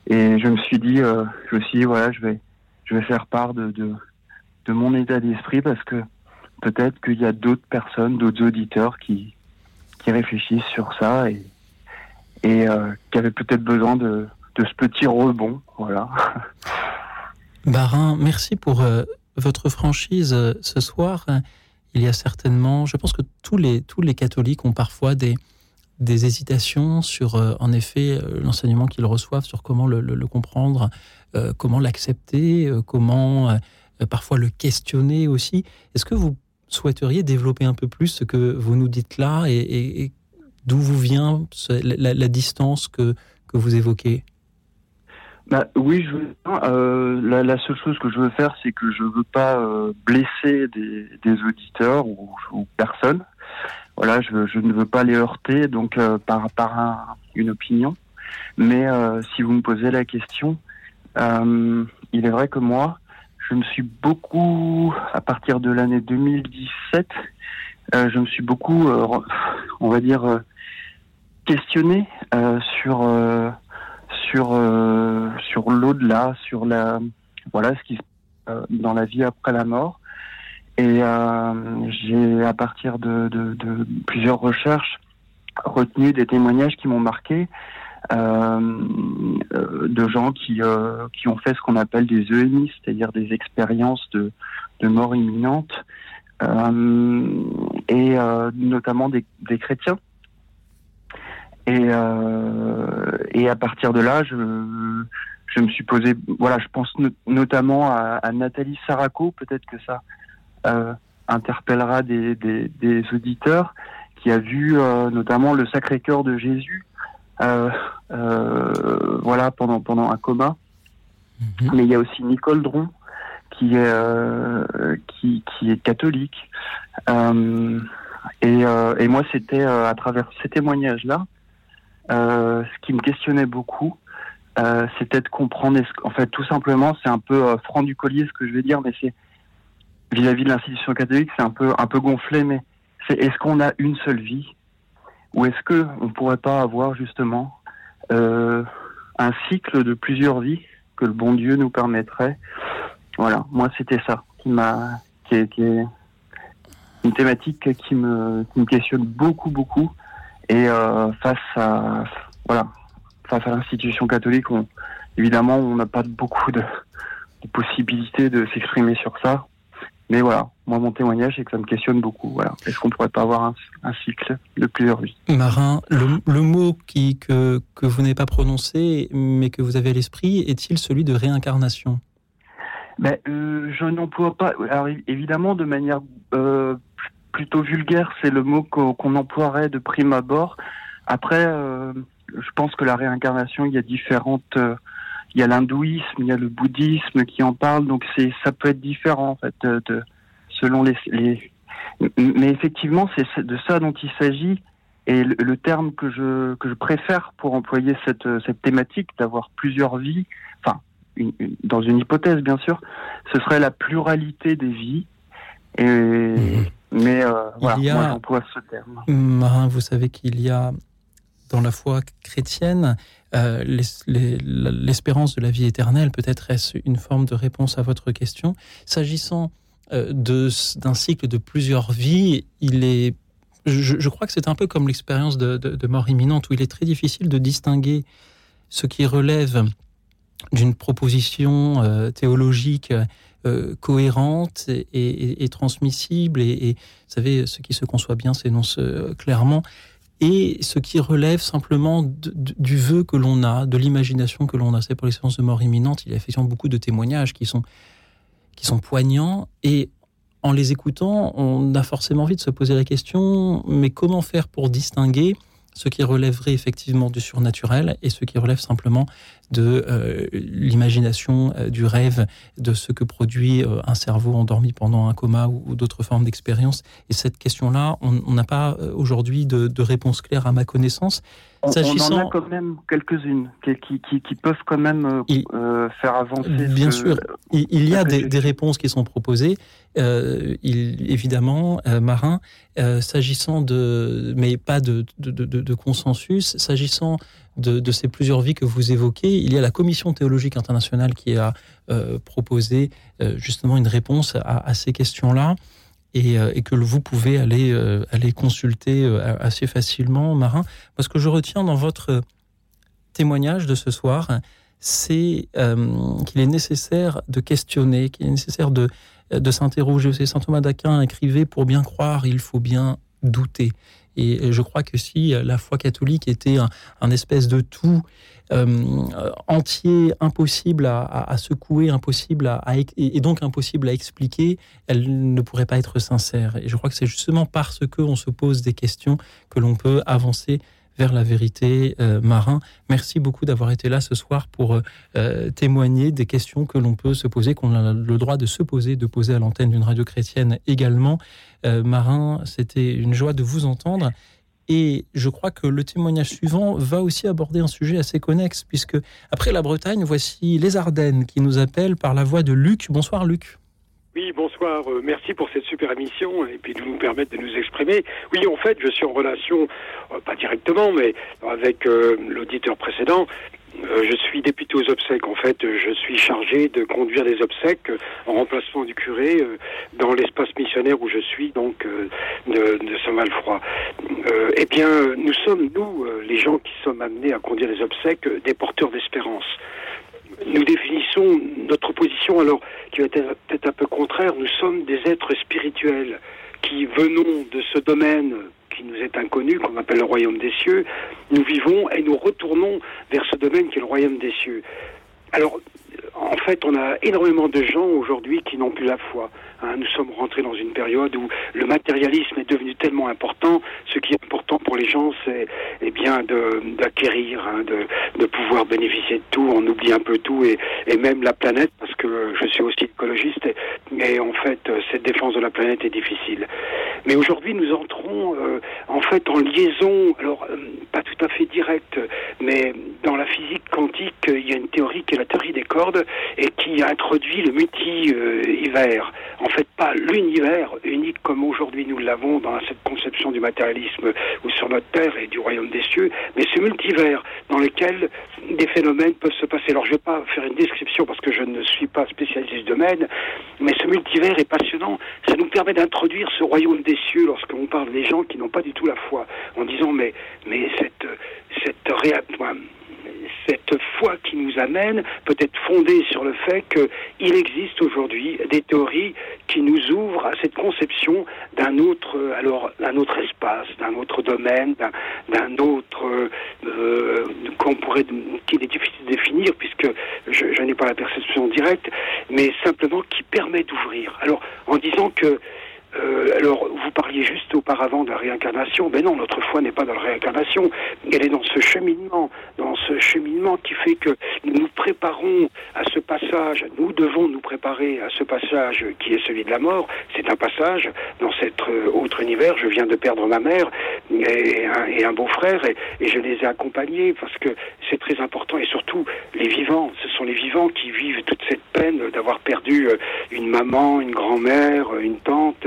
Et je me suis dit, euh, je me suis dit, voilà, je vais, je vais faire part de, de, de mon état d'esprit parce que peut-être qu'il y a d'autres personnes, d'autres auditeurs qui, qui réfléchissent sur ça et, et euh, qui avaient peut-être besoin de, de ce petit rebond, voilà. [laughs] Barin, merci pour euh, votre franchise euh, ce soir. Il y a certainement, je pense que tous les, tous les catholiques ont parfois des, des hésitations sur, en effet, l'enseignement qu'ils reçoivent, sur comment le, le- comprendre, comment l'accepter, comment parfois le questionner aussi. Est-ce que vous souhaiteriez développer un peu plus ce que vous nous dites là et, d'où vous vient la, distance que, que vous évoquez? Bah, oui. Euh, la, seule chose que je veux faire, c'est que je veux pas euh, blesser des, auditeurs ou, personne. Voilà, je, ne veux pas les heurter donc euh, par par un- une opinion. Mais si vous me posez la question, il est vrai que moi, je me suis beaucoup, à partir de l'année 2017, euh, je me suis beaucoup, euh, on va dire, euh, questionné sur sur sur l'au-delà, sur la voilà ce qui se euh, dans la vie après la mort. Et j'ai à partir de, plusieurs recherches retenu des témoignages qui m'ont marqué de gens qui euh, qui ont fait ce qu'on appelle des EMI, c'est-à-dire des expériences de de mort imminente, euh, et euh, notamment des, des chrétiens. Et, euh, et à partir de là, je, je me suis posé, voilà, je pense no- notamment à, à Nathalie Saraco, peut-être que ça euh, interpellera des, des, des auditeurs, qui a vu euh, notamment le Sacré-Cœur de Jésus, euh, euh, voilà, pendant, pendant un coma. Mais il y a aussi Nicole Dron, qui est, euh, qui, qui est catholique. Euh, et, euh, et moi, c'était euh, à travers ces témoignages-là, euh, ce qui me questionnait beaucoup, euh, c'était de comprendre, en fait, tout simplement, c'est un peu euh, franc du collier ce que je vais dire, mais c'est vis-à-vis de l'institution catholique, c'est un peu un peu gonflé, mais c'est est-ce qu'on a une seule vie, ou est-ce que on pourrait pas avoir justement euh, un cycle de plusieurs vies que le bon Dieu nous permettrait? Voilà, moi c'était ça qui m'a, qui est, qui est une thématique qui me, qui me questionne beaucoup, beaucoup. Et euh, face à, voilà, face à l'institution catholique, on, évidemment, on n'a pas beaucoup de, de possibilités de s'exprimer sur ça. Mais voilà, moi, mon témoignage, c'est que ça me questionne beaucoup. Voilà, est-ce qu'on pourrait pas avoir un, un cycle de plusieurs vies? Marin, le, le mot qui, que, que vous n'avez pas prononcé, mais que vous avez à l'esprit, est-il celui de réincarnation? Ben, euh, je n'emploie pas. Alors évidemment, de manière euh, plutôt vulgaire, c'est le mot qu'on qu'on emploierait de prime abord. Après, euh, je pense que la réincarnation, il y a différentes. Il y a l'hindouisme, il y a le bouddhisme qui en parle, donc c'est ça peut être différent en fait de, de- selon les, les. Mais effectivement, c'est de ça dont il s'agit. Et le, le terme que je que je préfère pour employer cette cette thématique d'avoir plusieurs vies, enfin une- une- dans une hypothèse bien sûr, ce serait la pluralité des vies. Et mais euh, voilà, a- moi j'emploie ce terme. Marin, vous savez qu'il y a dans la foi chrétienne euh, l'espérance de la vie éternelle. Peut-être est-ce une forme de réponse à votre question. S'agissant euh, d'un cycle de plusieurs vies, il est, je, crois que c'est un peu comme l'expérience de, mort imminente, où il est très difficile de distinguer ce qui relève d'une proposition euh, théologique cohérente et, transmissible. Et, et, vous savez, ce qui se conçoit bien s'énonce clairement. Et ce qui relève simplement du vœu que l'on a, de l'imagination que l'on a. C'est pour les séances de mort imminente, il y a effectivement beaucoup de témoignages qui sont, qui sont poignants. Et en les écoutant, on a forcément envie de se poser la question, mais comment faire pour distinguer ce qui relèverait effectivement du surnaturel et ce qui relève simplement de euh, l'imagination, euh, du rêve, de ce que produit euh, un cerveau endormi pendant un coma ou, ou d'autres formes d'expérience. Et cette question-là, on n'a pas aujourd'hui de, de réponse claire à ma connaissance. On, on en a quand même quelques-unes qui, qui, qui, qui peuvent quand même faire avancer. Bien ce- sûr, il, il y a des, des réponses qui sont proposées. Il, évidemment, Marin, s'agissant de, mais pas de- de consensus, s'agissant de, ces plusieurs vies que vous évoquez, il y a la Commission théologique internationale qui a euh, proposé euh, justement une réponse à, ces questions-là. Et, euh, et que vous pouvez aller, aller consulter assez facilement, Marin. Parce que je retiens dans votre témoignage de ce soir, c'est qu'il est nécessaire de questionner, qu'il est nécessaire de, de s'interroger. Saint Thomas d'Aquin écrivait pour bien croire, il faut bien douter. Et je crois que si la foi catholique était un, espèce de tout euh, entier, impossible à, secouer, impossible à, à et donc impossible à expliquer, elle ne pourrait pas être sincère. Et je crois que c'est justement parce que on se pose des questions que l'on peut avancer vers la vérité, euh, Marin. Merci beaucoup d'avoir été là ce soir pour euh, euh, témoigner des questions que l'on peut se poser, qu'on a le droit de se poser, de poser à l'antenne d'une radio chrétienne également. Marin, c'était une joie de vous entendre. Et je crois que le témoignage suivant va aussi aborder un sujet assez connexe, puisque après la Bretagne, voici les Ardennes qui nous appellent par la voix de Luc. Bonsoir Luc. Oui, bonsoir. Euh, merci pour cette super émission et puis de nous permettre de nous exprimer. Oui, en fait, je suis en relation, euh, pas directement, mais avec euh, l'auditeur précédent. Je suis député aux obsèques. En fait, je suis chargé de conduire les obsèques en remplacement du curé dans l'espace missionnaire où je suis, donc de, Saint-Malfroid. Eh bien, nous sommes, nous, les gens qui sommes amenés à conduire les obsèques, des porteurs d'espérance nous définissons notre position alors qui va être peut-être un peu contraire. Nous sommes des êtres spirituels qui venons de ce domaine qui nous est inconnu, qu'on appelle le royaume des cieux, nous vivons et nous retournons vers ce domaine qui est le royaume des cieux. Alors, en fait, on a énormément de gens aujourd'hui qui n'ont plus la foi. Hein. nous sommes rentrés dans une période où le matérialisme est devenu tellement important. Ce qui est important pour les gens, c'est eh bien d'acquérir, hein, de, pouvoir bénéficier de tout. On oublie un peu tout et, même la planète, parce que je suis aussi écologiste. Et, en fait, cette défense de la planète est difficile. Mais aujourd'hui, nous entrons euh, en fait en liaison. Alors, euh, pas tout à fait directe, mais dans la physique quantique, il y a une théorie qui est la théorie des cordes et qui introduit le multi-hiver. En fait, pas l'univers unique comme aujourd'hui nous l'avons dans cette conception du matérialisme ou sur notre Terre et du royaume des cieux, mais ce multivers dans lequel des phénomènes peuvent se passer. Alors, je ne vais pas faire une description parce que je ne suis pas spécialiste du domaine, mais ce multivers est passionnant. Ça nous permet d'introduire ce royaume des cieux lorsqu'on parle des gens qui n'ont pas du tout la foi, en disant mais mais cette cette cette foi qui nous amène peut être fondée sur le fait qu'il existe aujourd'hui des théories qui nous ouvrent à cette conception d'un autre, alors d'un autre espace, d'un autre domaine, d'un autre euh, qu'on pourrait, qu'il est difficile de définir puisque je, je n'ai pas la perception directe, mais simplement qui permet d'ouvrir. Alors en disant que euh, alors, vous parliez juste auparavant de la réincarnation. Ben non, notre foi n'est pas dans la réincarnation. Elle est dans ce cheminement, dans ce cheminement qui fait que nous nous préparons à ce passage. Nous devons nous préparer à ce passage qui est celui de la mort. C'est un passage dans cet euh, autre univers. Je viens de perdre ma mère et un, beau-frère et, je les ai accompagnés parce que c'est très important et surtout les vivants. Ce sont les vivants qui vivent toute cette peine d'avoir perdu euh, une maman, une grand-mère, une tante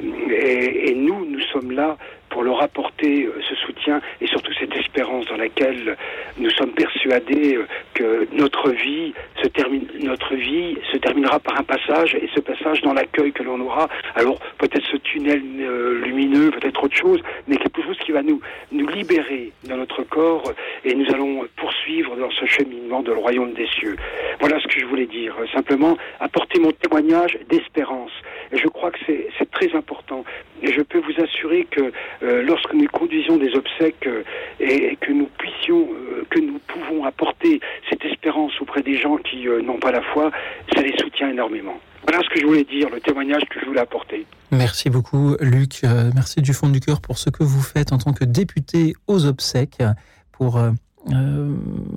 et, nous, nous sommes là pour leur apporter euh, ce soutien et surtout cette espérance dans laquelle nous sommes persuadés euh, que notre vie se termine, notre vie se terminera par un passage et ce passage dans l'accueil que l'on aura. Alors peut-être ce tunnel euh, lumineux, peut-être autre chose, mais quelque chose qui va nous nous libérer dans notre corps et nous allons poursuivre dans ce cheminement de le royaume des cieux. Voilà ce que je voulais dire. Simplement apporter mon témoignage d'espérance. Je crois que c'est très important. Et je peux vous assurer que euh, lorsque nous conduisons des obsèques euh, et, que nous puissions, euh, que nous pouvons apporter cette espérance auprès des gens qui n'ont pas la foi, ça les soutient énormément. Voilà ce que je voulais dire, le témoignage que je voulais apporter. Merci beaucoup, Luc. merci du fond du cœur pour ce que vous faites en tant que député aux obsèques pour euh,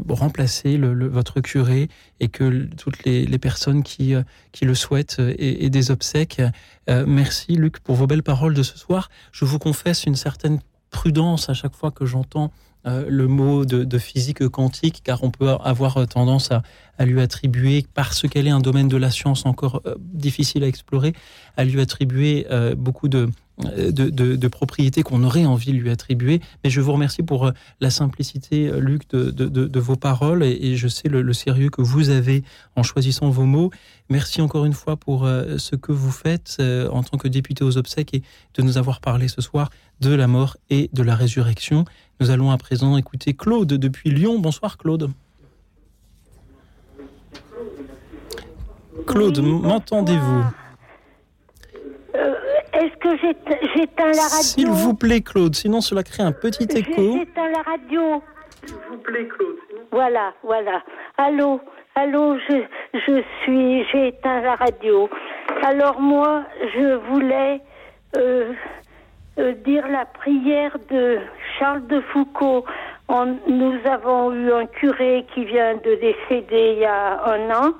remplacer votre curé et que toutes les, personnes qui, euh, qui le souhaitent euh, aient, des obsèques. Merci Luc pour vos belles paroles de ce soir. Je vous confesse une certaine prudence à chaque fois que j'entends le mot de, de, physique quantique, car on peut avoir tendance à, à lui attribuer, parce qu'elle est un domaine de la science encore difficile à explorer, à lui attribuer beaucoup de, euh, de, de, propriétés qu'on aurait envie de lui attribuer. Mais je vous remercie pour euh, la simplicité, euh, Luc, de, de vos paroles et, je sais le, sérieux que vous avez en choisissant vos mots. Merci encore une fois pour ce que vous faites en tant que député aux obsèques et de nous avoir parlé ce soir de la mort et de la résurrection. Nous allons à présent écouter Claude depuis Lyon. Bonsoir Claude. Claude, m'entendez-vous? Est-ce que j'éteins la radio S'il vous plaît, Claude, sinon cela crée un petit écho. J'éteins la radio. S'il vous plaît, Claude. Voilà, voilà. Allô, allô, je, je suis, j'ai éteint la radio. Alors moi, je voulais euh, euh, dire la prière de Charles de Foucault. nous avons eu un curé qui vient de décéder il y a un an.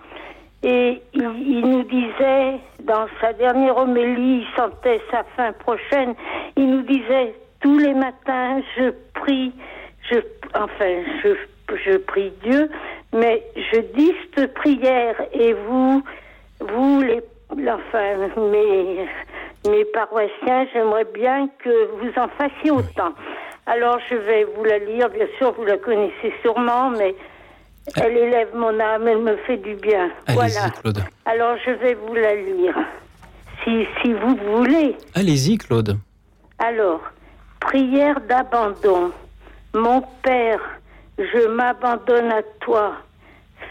Et il, nous disait, dans sa dernière homélie, il sentait sa fin prochaine, il nous disait, tous les matins, je prie, je, enfin, je, je prie Dieu, mais je dis cette prière et vous, vous les, enfin, mes, mes paroissiens, j'aimerais bien que vous en fassiez autant. Alors je vais vous la lire, bien sûr, vous la connaissez sûrement, mais elle élève mon âme, elle me fait du bien. Voilà. Claude. Alors je vais vous la lire, si, si vous voulez. Allez-y, Claude. Alors, prière d'abandon. Mon Père, je m'abandonne à toi.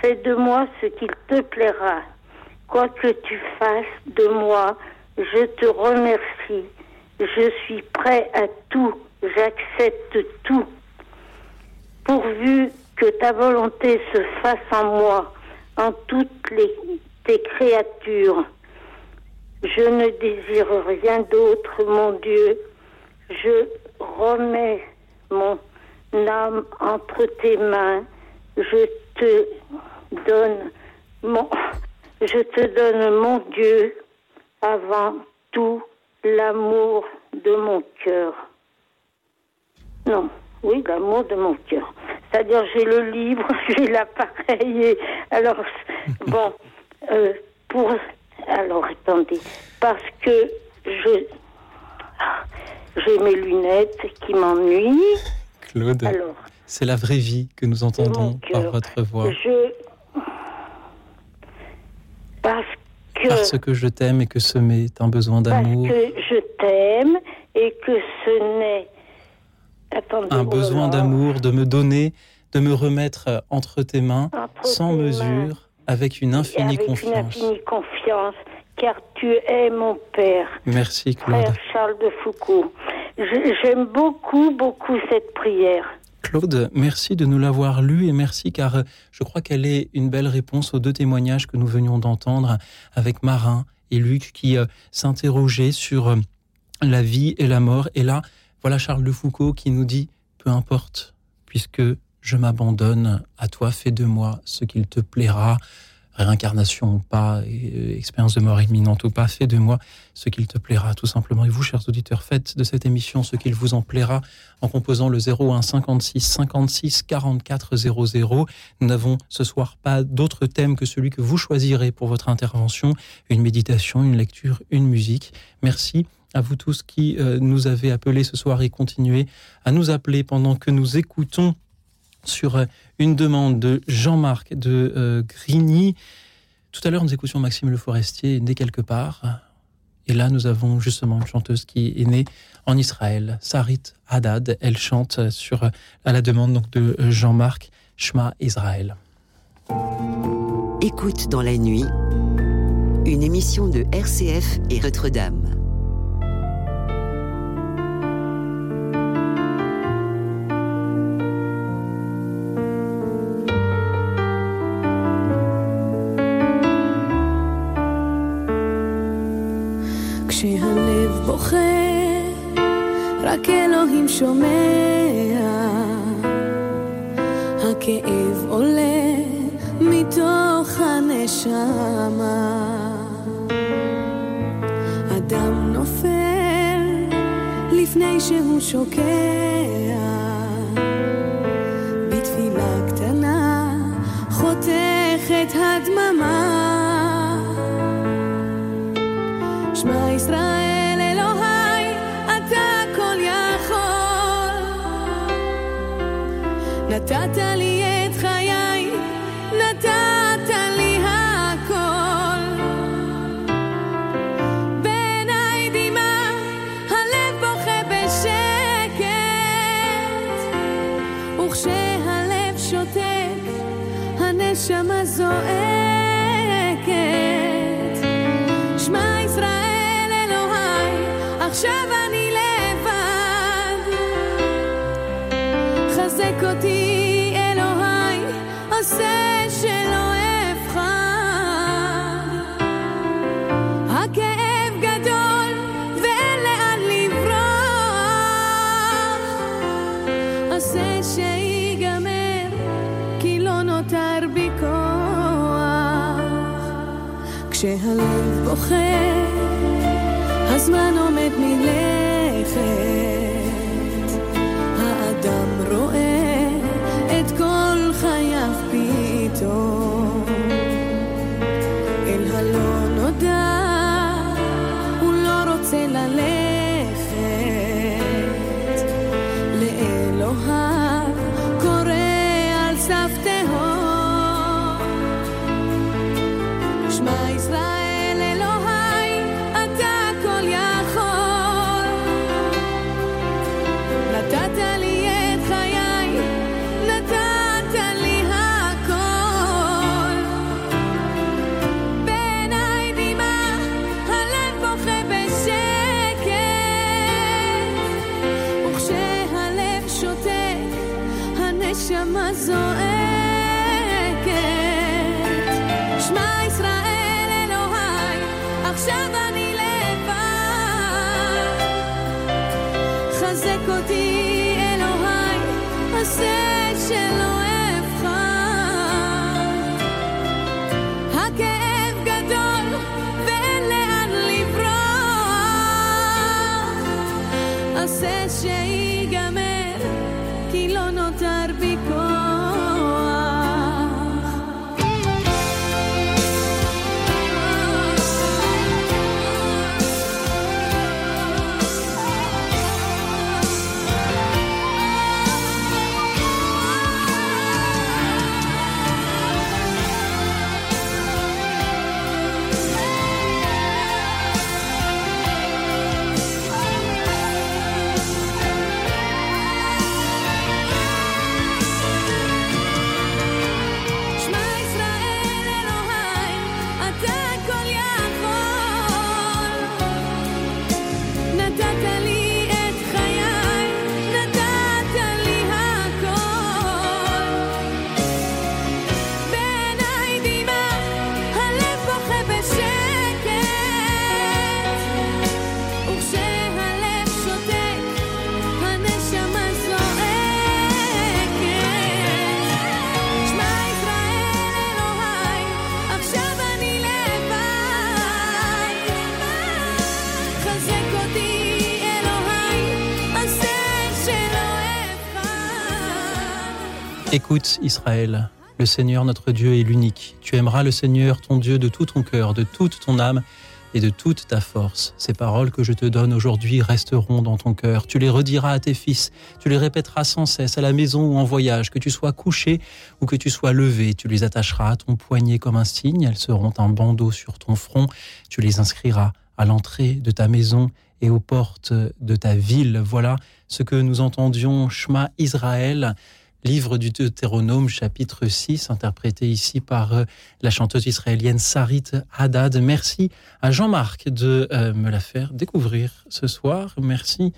Fais de moi ce qu'il te plaira. Quoi que tu fasses de moi, je te remercie. je suis prêt à tout, j'accepte tout, pourvu que ta volonté se fasse en moi, en toutes les, tes créatures. Je ne désire rien d'autre, mon Dieu. Je remets mon âme entre tes mains. Je te donne mon, je te donne mon Dieu avant tout l'amour de mon cœur. Non, oui, l'amour de mon cœur. C'est-à-dire, j'ai le livre, [laughs] j'ai l'appareil. et- Alors, [laughs] bon, euh, pour. Alors, attendez. Parce que je. ah, J'ai mes lunettes qui m'ennuient. Claude, Alors, c'est la vraie vie que nous entendons par votre voix. je. Parce que. Parce que je t'aime et que ce m'est un besoin Parce d'amour, que je t'aime et que ce n'est. Un oh besoin d'amour, de me donner, de me remettre euh, entre tes mains, sans mesure, avec une infinie avec une confiance. infinie confiance, car tu es mon père, Merci Claude. frère Charles de Foucault. J'aime beaucoup, beaucoup cette prière. Claude, merci de nous l'avoir lu et merci car euh, je crois qu'elle est une belle réponse aux deux témoignages que nous venions d'entendre avec Marin et Luc qui euh, s'interrogeaient sur euh, la vie et la mort. Et là, voilà Charles de Foucault qui nous dit peu importe, puisque je m'abandonne à toi, fais de moi ce qu'il te plaira, réincarnation ou pas, euh, expérience de mort imminente ou pas, fais de moi ce qu'il te plaira, tout simplement. Et vous, chers auditeurs, faites de cette émission ce qu'il vous en plaira en composant le 01 56 56 44 00. Nous n'avons ce soir pas d'autre thème que celui que vous choisirez pour votre intervention, une méditation, une lecture, une musique. Merci à vous tous qui euh, nous avez appelés ce soir et continuez à nous appeler pendant que nous écoutons sur euh, une demande de Jean-Marc de euh, Grigny. Tout à l'heure, nous écoutions Maxime Le Forestier, né quelque part. Et là, nous avons justement une chanteuse qui est née en Israël, Sarit Haddad. Elle chante sur, à la demande donc, de Jean-Marc Shema Israël. Écoute dans la nuit, une émission de RCF et Notre-Dame. בוכה, רק אלוהים שומע. הכאב עולה מתוך הנשמה. אדם נופל לפני שהוא שוקע. בתפילה קטנה חותכת הדממה. שמע ישראל נתת לי כשהלב בוכה, הזמן עומד מלכת. האדם רואה את כל חייו פתאום. Écoute Israël, le Seigneur notre Dieu est l'unique. Tu aimeras le Seigneur ton Dieu de tout ton cœur, de toute ton âme et de toute ta force. Ces paroles que je te donne aujourd'hui resteront dans ton cœur. Tu les rediras à tes fils, tu les répéteras sans cesse à la maison ou en voyage, que tu sois couché ou que tu sois levé. Tu les attacheras à ton poignet comme un signe, elles seront un bandeau sur ton front. Tu les inscriras à l'entrée de ta maison et aux portes de ta ville. Voilà ce que nous entendions Shema Israël livre du Deutéronome, chapitre 6, interprété ici par euh, la chanteuse israélienne Sarit Haddad. Merci à Jean-Marc de euh, me la faire découvrir ce soir. Merci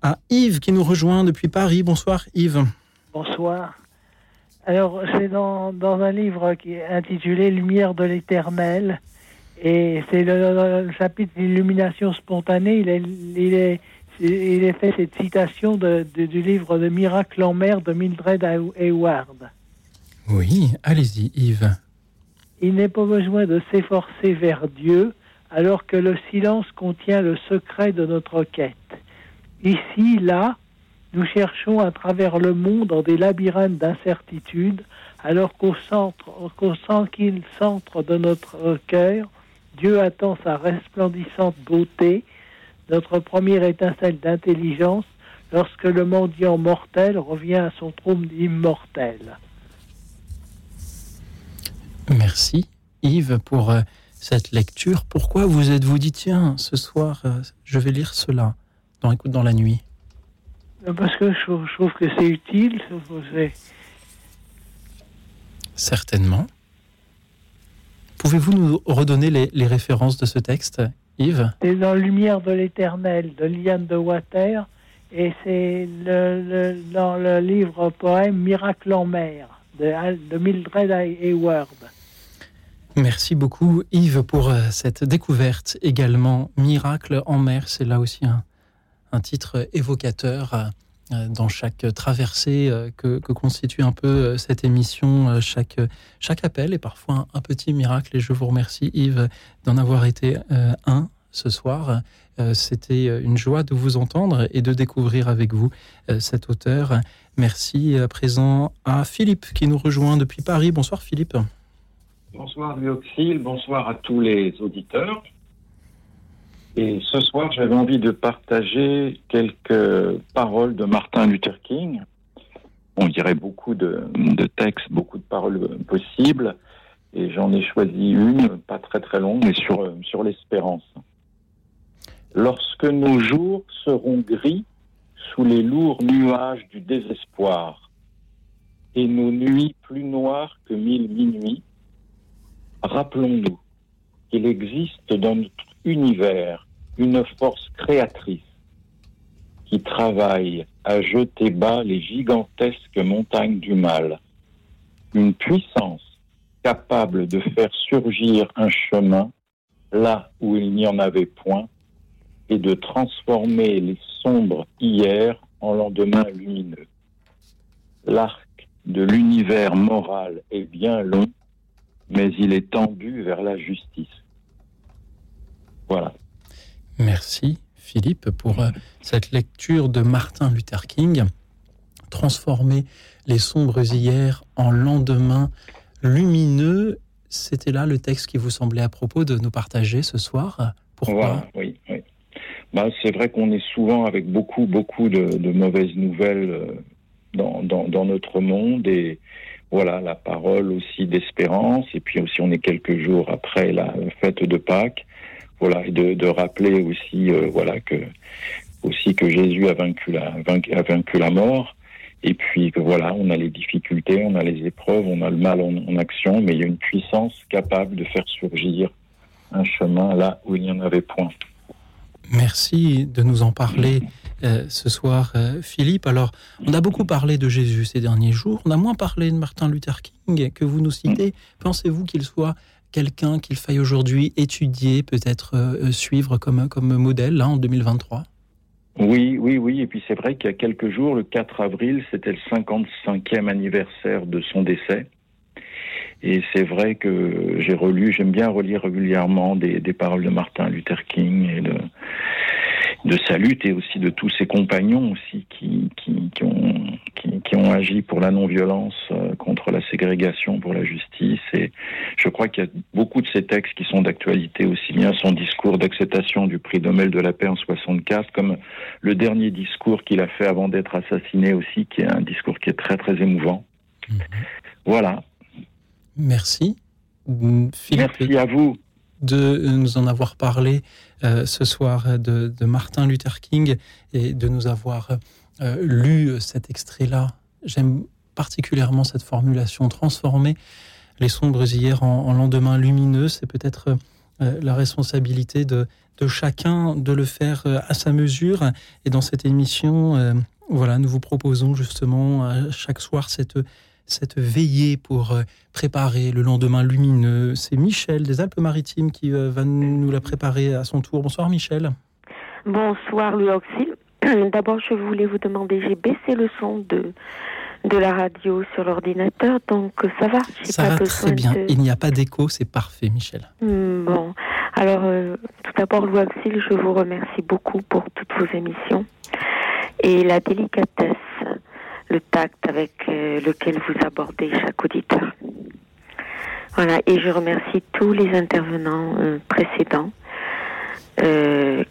à Yves qui nous rejoint depuis Paris. Bonsoir Yves. Bonsoir. Alors, c'est dans, un livre qui est intitulé Lumière de l'éternel. Et c'est le, chapitre d'illumination spontanée. Il est, il est fait cette citation de, de- du livre de Miracle en mer de Mildred Hayward. Oui, allez-y Yves. Il n'est pas besoin de s'efforcer vers Dieu alors que le silence contient le secret de notre quête. Ici, là, nous cherchons à travers le monde dans des labyrinthes d'incertitude alors qu'au centre, qu'au centre de notre cœur, Dieu attend sa resplendissante beauté, notre première étincelle d'intelligence, lorsque le mendiant mortel revient à son trône immortel. Merci Yves pour euh, cette lecture. Pourquoi vous êtes-vous dit, tiens, ce soir, euh, je vais lire cela dans Écoute dans la nuit? Parce que je, trouve- je trouve que c'est utile. Certainement. Pouvez-vous nous redonner les, les références de ce texte, Yves C'est dans Lumière de l'éternel de Liane de Water et c'est le, le- dans le livre poème Miracle en mer de, de Mildred Hayward. Merci beaucoup Yves pour euh, cette découverte également. Miracle en mer, c'est là aussi un, un titre évocateur euh, dans chaque traversée euh, que, constitue un peu euh, cette émission. euh, Chaque, chaque appel est parfois un, petit miracle et je vous remercie Yves d'en avoir été euh, un ce soir. Euh, C'était euh, une joie de vous entendre et de découvrir avec vous euh, cet auteur. Merci à présent à Philippe qui nous rejoint depuis Paris. Bonsoir Philippe. Bonsoir Luoxil, bonsoir à tous les auditeurs. Et ce soir, j'avais envie de partager quelques paroles de Martin Luther King. On dirait beaucoup de, textes, beaucoup de paroles possibles. Et j'en ai choisi une, pas très très longue, mais sur, sur l'espérance. Lorsque nos jours seront gris sous les lourds nuages du désespoir, et nos nuits plus noires que mille minuits, rappelons-nous qu'il existe dans notre univers une force créatrice qui travaille à jeter bas les gigantesques montagnes du mal, une puissance capable de faire surgir un chemin là où il n'y en avait point et de transformer les sombres hier en lendemain lumineux. L'arc de l'univers moral est bien long, mais il est tendu vers la justice. Voilà. Merci Philippe pour euh, cette lecture de Martin Luther King. Transformer les sombres hier en lendemain lumineux. C'était là le texte qui vous semblait à propos de nous partager ce soir. Pourquoi Voilà, oui, oui. Bah, c'est vrai qu'on est souvent avec beaucoup, beaucoup de, de mauvaises nouvelles euh, dans, dans, dans notre monde et voilà, la parole aussi d'espérance. Et puis aussi, on est quelques jours après la fête de Pâques. Voilà, et de, de rappeler aussi, euh, voilà, que aussi que Jésus a vaincu la, vaincu, a vaincu la mort. Et puis que voilà, on a les difficultés, on a les épreuves, on a le mal en, en action, mais il y a une puissance capable de faire surgir un chemin là où il n'y en avait point. Merci de nous en parler euh, ce soir, euh, Philippe. Alors, on a beaucoup parlé de Jésus ces derniers jours. On a moins parlé de Martin Luther King que vous nous citez. Pensez-vous qu'il soit quelqu'un qu'il faille aujourd'hui étudier, peut-être euh, suivre comme, comme modèle en 2023 Oui, oui, oui. Et puis c'est vrai qu'il y a quelques jours, le 4 avril, c'était le 55e anniversaire de son décès. Et c'est vrai que j'ai relu, j'aime bien relire régulièrement des, des paroles de Martin Luther King et de, de sa lutte et aussi de tous ses compagnons aussi qui, qui, qui ont, qui, qui ont agi pour la non-violence, euh, contre la ségrégation, pour la justice. Et je crois qu'il y a beaucoup de ces textes qui sont d'actualité, aussi bien son discours d'acceptation du prix Nobel de la paix en 64, comme le dernier discours qu'il a fait avant d'être assassiné aussi, qui est un discours qui est très très émouvant. Voilà. Merci. Philippe, Merci à vous. de nous en avoir parlé euh, ce soir de, Martin Luther King et de nous avoir euh, lu cet extrait-là. J'aime particulièrement cette formulation transformer les sombres hier en, en lendemain lumineux. C'est peut-être euh, la responsabilité de, de chacun de le faire à sa mesure. Et dans cette émission, voilà, nous vous proposons justement chaque soir cette cette veillée pour euh, préparer le lendemain lumineux. C'est Michel des Alpes-Maritimes qui euh, va nous la préparer à son tour. Bonsoir Michel. Bonsoir Louis Auxil. [clears throat] D'abord, je voulais vous demander, j'ai baissé le son de, de la radio sur l'ordinateur, donc ça va. Ça pas va très bien. de- Il n'y a pas d'écho, c'est parfait Michel. Hmm, Bon, alors euh, tout d'abord, Louis Auxil, je vous remercie beaucoup pour toutes vos émissions et la délicatesse, le tact avec euh, lequel vous abordez chaque auditeur. Voilà, et je remercie tous les intervenants euh, précédents euh,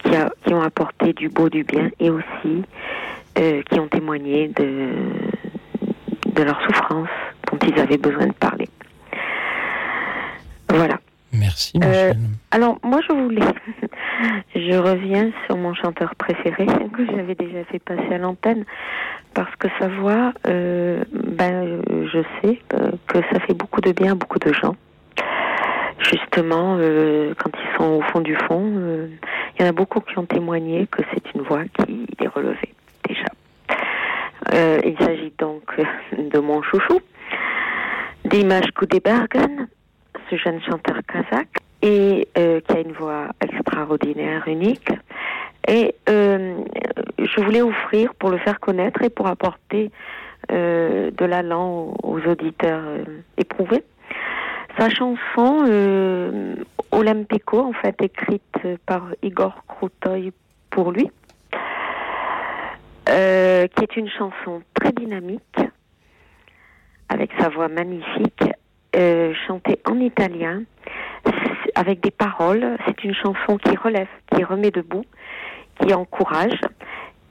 qui, ont apporté du beau, du bien et aussi euh, qui ont témoigné de, de leur souffrance dont ils avaient besoin de parler. Voilà. Merci Euh, alors, moi, je voulais. [laughs] je reviens sur mon chanteur préféré, [laughs] que j'avais déjà fait passer à l'antenne, parce que sa voix, euh, ben, euh, je sais que ça fait beaucoup de bien à beaucoup de gens. Justement, euh, quand ils sont au fond du fond, euh, il y en a beaucoup qui ont témoigné que c'est une voix qui les relevait, déjà. Euh, il s'agit donc de mon chouchou, Dimash Kudaibergen, ce jeune chanteur kazakh, et euh, qui a une voix extraordinaire, unique. Et euh, je voulais offrir pour faire connaître et pour apporter euh, de l'allant aux auditeurs euh, éprouvés. Sa chanson euh, Olympico, en fait, écrite par Igor Krutoy pour lui, euh, qui est une chanson très dynamique, avec sa voix magnifique, chantée en italien, avec des paroles. C'est une chanson qui relève, qui remet debout, qui encourage.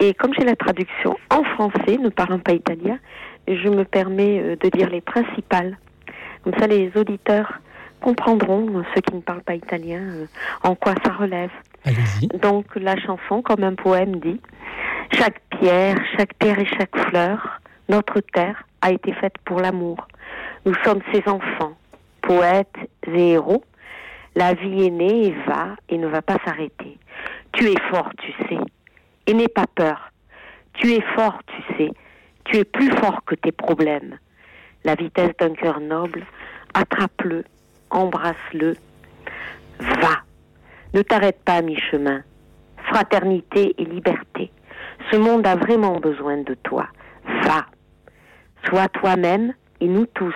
Et comme j'ai la traduction en français, ne parlant pas italien, je me permets euh, de dire les principales. Comme ça, les auditeurs comprendront, euh, ceux qui ne parlent pas italien, euh, en quoi ça relève. Donc la chanson, comme un poème, dit Chaque pierre, chaque terre et chaque fleur, notre terre a été faite pour l'amour. Nous sommes ses enfants, poètes et héros. La vie est née et va et ne va pas s'arrêter. Tu es fort, tu sais, et n'aie pas peur. Tu es fort, tu sais. Tu es plus fort que tes problèmes. La vitesse d'un cœur noble, attrape-le, embrasse-le, va. Ne t'arrête pas à mi-chemin. Fraternité et liberté. Ce monde a vraiment besoin de toi. Va. Sois toi-même et nous tous.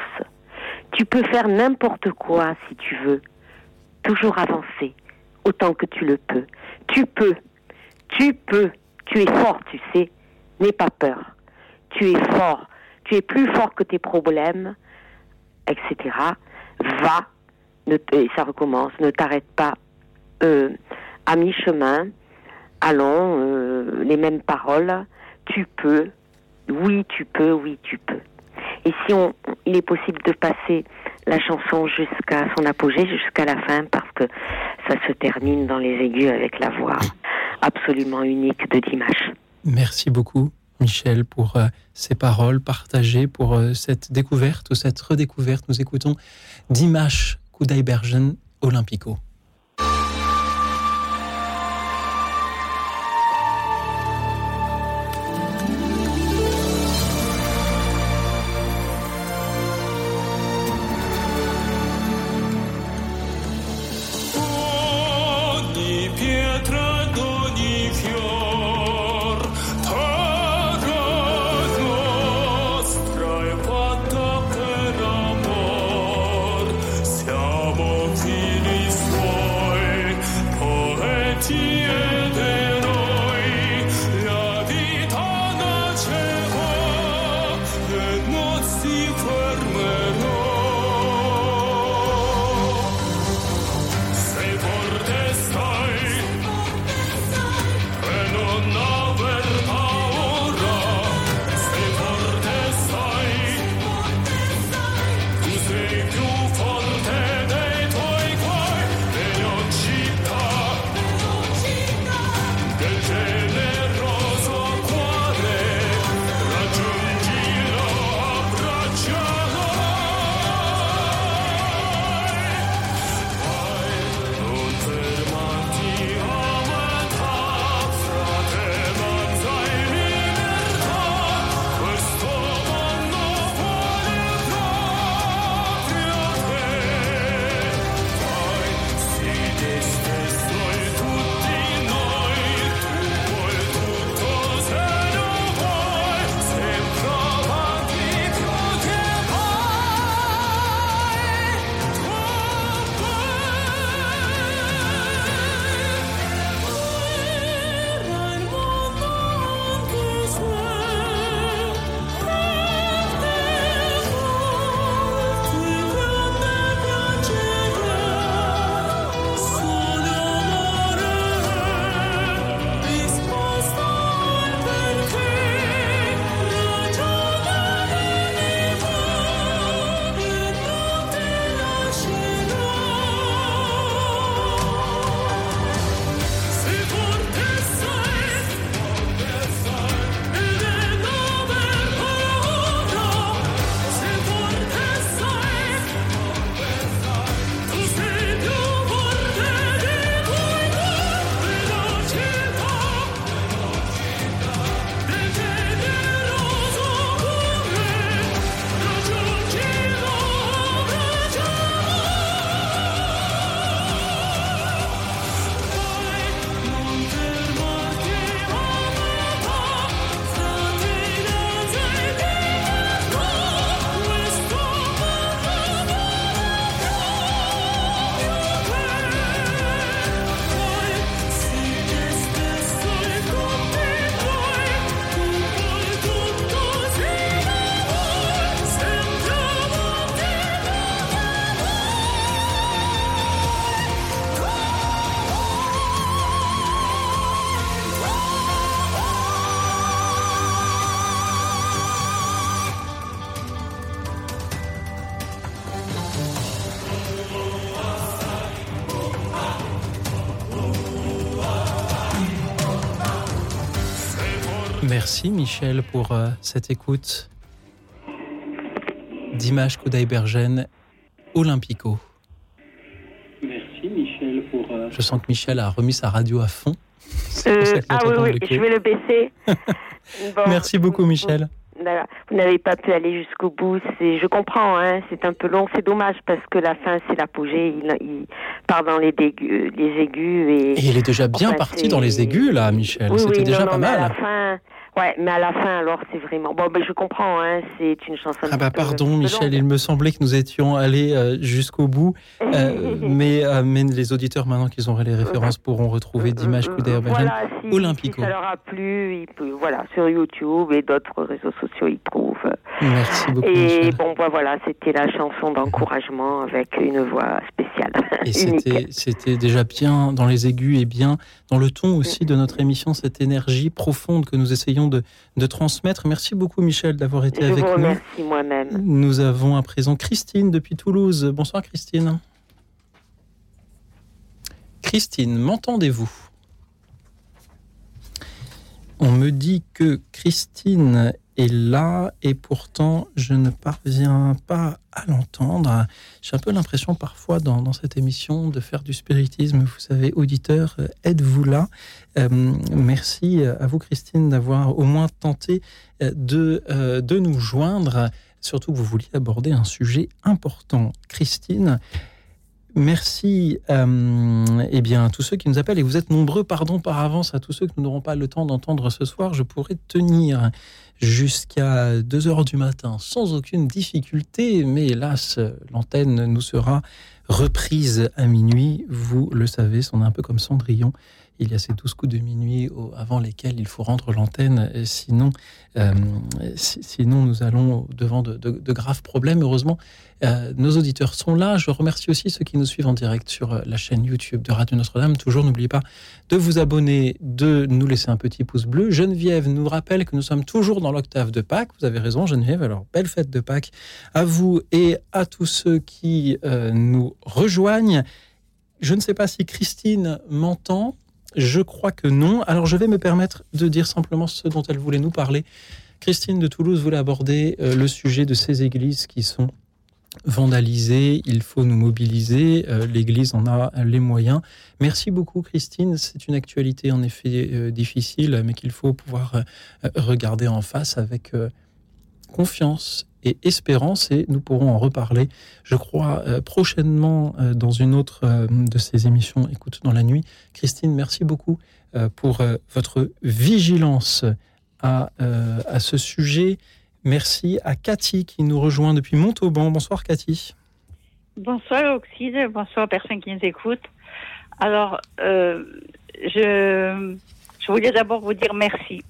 Tu peux faire n'importe quoi si tu veux. Toujours avancer autant que tu le peux. Tu peux. Tu peux. Tu es fort, tu sais. N'aie pas peur. Tu es fort. Tu es plus fort que tes problèmes, etc. Va. Et ça recommence. Ne t'arrête pas euh, à mi-chemin. Allons, euh, les mêmes paroles. Tu peux. Oui, tu peux. Oui, tu peux. Et si on, il est possible de passer la chanson jusqu'à son apogée, jusqu'à la fin, parce que ça se termine dans les aigus avec la voix absolument unique de Dimash. Merci beaucoup, Michel, pour euh, ces paroles partagées, pour euh, cette découverte ou cette redécouverte. Nous écoutons Dimash Kudaibergen Olympico. Merci Michel pour euh, cette écoute d'Image Kudaibergen Olympico. Merci Michel pour. euh, Je sens que Michel a remis sa radio à fond. Euh, [laughs] ah oui, oui, je vais le baisser. [laughs] Bon, Merci beaucoup Michel. Voilà. Vous n'avez pas pu aller jusqu'au bout. C'est, je comprends, hein, c'est un peu long. C'est dommage parce que la fin, c'est l'apogée. Il, il part dans les, aigus. Et, Et il est déjà bien Enfin, parti dans les aigus, là, Michel. Oui, C'était oui, déjà non, pas non, mais à mal. la fin, ouais, mais à la fin, alors, c'est vraiment. Bon, ben, je comprends, hein, c'est une chanson. Ah bah pardon Michel, il me semblait que nous étions allés euh, jusqu'au bout, Euh, [laughs] mais, euh, mais les auditeurs maintenant qu'ils auraient les références pourront retrouver Dimash Couder Voilà, si, Olympico. si ça leur a plu, ils peuvent- voilà, sur YouTube et d'autres réseaux sociaux, ils trouvent. Merci beaucoup Et Michel. bon, bah, voilà, c'était la chanson d'encouragement avec une voix spéciale. Et [laughs] c'était déjà bien dans les aigus et bien dans le ton aussi de notre émission, cette énergie profonde que nous essayons de, de transmettre. Merci beaucoup Michel d'avoir été Je avec vous nous. moi-même. Nous avons à présent Christine depuis Toulouse. Bonsoir Christine. Christine, m'entendez-vous? On me dit que Christine est là et pourtant je ne parviens pas à l'entendre. J'ai un peu l'impression parfois dans, cette émission de faire du spiritisme. Vous savez, auditeurs, euh, êtes-vous là? Euh, Merci à vous Christine d'avoir au moins tenté euh, de, de nous joindre. Surtout que vous vouliez aborder un sujet important. Christine, Merci euh, eh bien, à tous ceux qui nous appellent, et vous êtes nombreux, pardon par avance à tous ceux que nous n'aurons pas le temps d'entendre ce soir. Je pourrais tenir jusqu'à 2 heures du matin sans aucune difficulté, mais hélas, l'antenne nous sera reprise à minuit. Vous le savez, on est un peu comme Cendrillon. Il y a ces douze coups de minuit avant lesquels il faut rendre l'antenne, sinon, euh, si- sinon nous allons devant de, graves problèmes. Heureusement, euh, nos auditeurs sont là. Je remercie aussi ceux qui nous suivent en direct sur euh, la chaîne YouTube de Radio Notre-Dame. Toujours, n'oubliez pas de vous abonner, de nous laisser un petit pouce bleu. Geneviève nous rappelle que nous sommes toujours dans l'octave de Pâques. Vous avez raison, Geneviève. Alors, belle fête de Pâques à vous et à tous ceux qui nous rejoignent. Je ne sais pas si Christine m'entend. Je crois que non. Alors, je vais me permettre de dire simplement ce dont elle voulait nous parler. Christine de Toulouse voulait aborder euh, le sujet de ces églises qui sont vandalisées. Il faut nous mobiliser. Euh, L'Église en a les moyens. Merci beaucoup, Christine. C'est une actualité en effet euh, difficile, mais qu'il faut pouvoir regarder en face avec confiance espérance. Et nous pourrons en reparler, je crois, euh, prochainement euh, dans une autre euh, de ces émissions Écoute dans la nuit. Christine, merci beaucoup pour votre vigilance à, à ce sujet. Merci à Cathy qui nous rejoint depuis Montauban. Bonsoir Cathy. Bonsoir Oxide, bonsoir aux personnes qui nous écoutent. Alors, je voulais d'abord vous dire merci.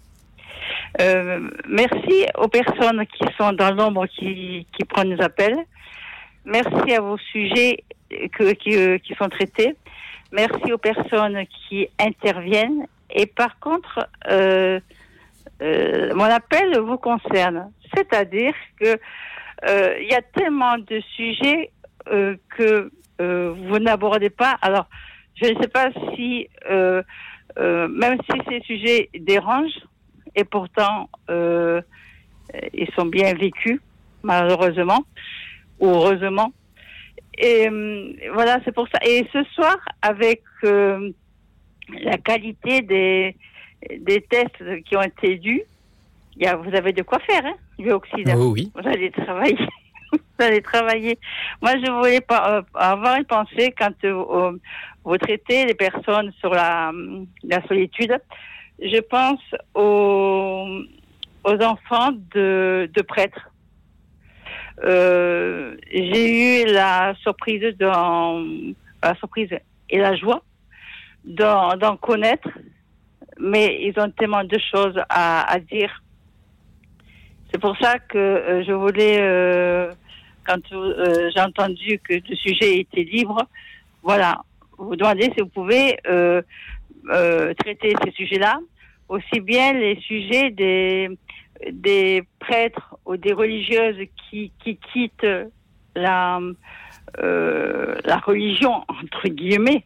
Euh, merci aux personnes qui sont dans l'ombre, qui, prennent nos appels. Merci à vos sujets euh, qui sont traités. Merci aux personnes qui interviennent. Et par contre, euh, mon appel vous concerne. C'est-à-dire que il y a tellement de sujets que vous n'abordez pas. Alors, je ne sais pas si, même si ces sujets dérangent, et pourtant euh, ils sont bien vécus, malheureusement ou heureusement. Et euh, voilà, c'est pour ça. Et ce soir, avec euh, la qualité des, des tests qui ont été dus, il y a, vous avez de quoi faire, hein. Oh oui. Vous allez travailler. [laughs] vous allez travailler. Moi, je voulais pas euh, avoir une pensée quand vous traitez les personnes sur la, la solitude. Je pense aux, enfants de, prêtres. Euh, j'ai eu la surprise et la joie d'en, connaître, mais ils ont tellement de choses à, dire. C'est pour ça que euh, je voulais, euh, quand j'ai entendu que le sujet était libre, voilà, vous demander si vous pouvez euh, traiter ces sujets-là, aussi bien les sujets des, des prêtres ou des religieuses qui, qui quittent la, euh, la religion, entre guillemets,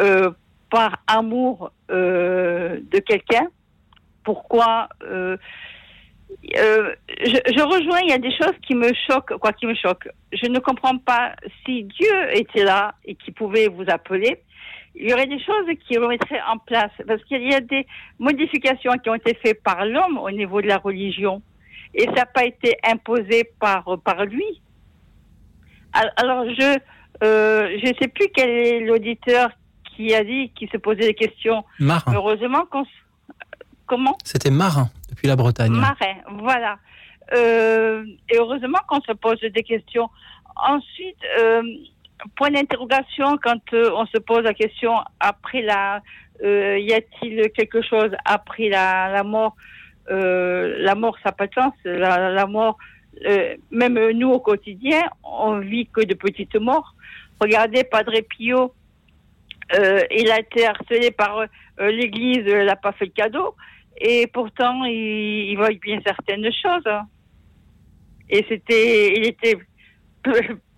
euh, par amour de quelqu'un. Pourquoi je, je rejoins, il y a des choses qui me choquent, quoi qui me choquent. Je ne comprends pas si Dieu était là et qui pouvait vous appeler, il y aurait des choses qui remettraient en place. Parce qu'il y a des modifications qui ont été faites par l'homme au niveau de la religion. Et ça n'a pas été imposé par, par lui. Alors je, Euh, je ne sais plus quel est l'auditeur qui a dit, qui se posait des questions. Marin. Heureusement qu'on. Comment? C'était Marin, depuis la Bretagne. Marin, voilà. Euh, et heureusement qu'on se pose des questions. Ensuite, euh, point d'interrogation quand euh, on se pose la question après la, euh, y a-t-il quelque chose après la, la mort Euh, La mort, ça n'a pas de sens. La, la mort, euh, même nous au quotidien, on vit que de petites morts. Regardez Padre Pio, euh, il a été harcelé par l'Église, elle n'a pas fait le cadeau. Et pourtant, il, il voit bien certaines choses. Et c'était, il était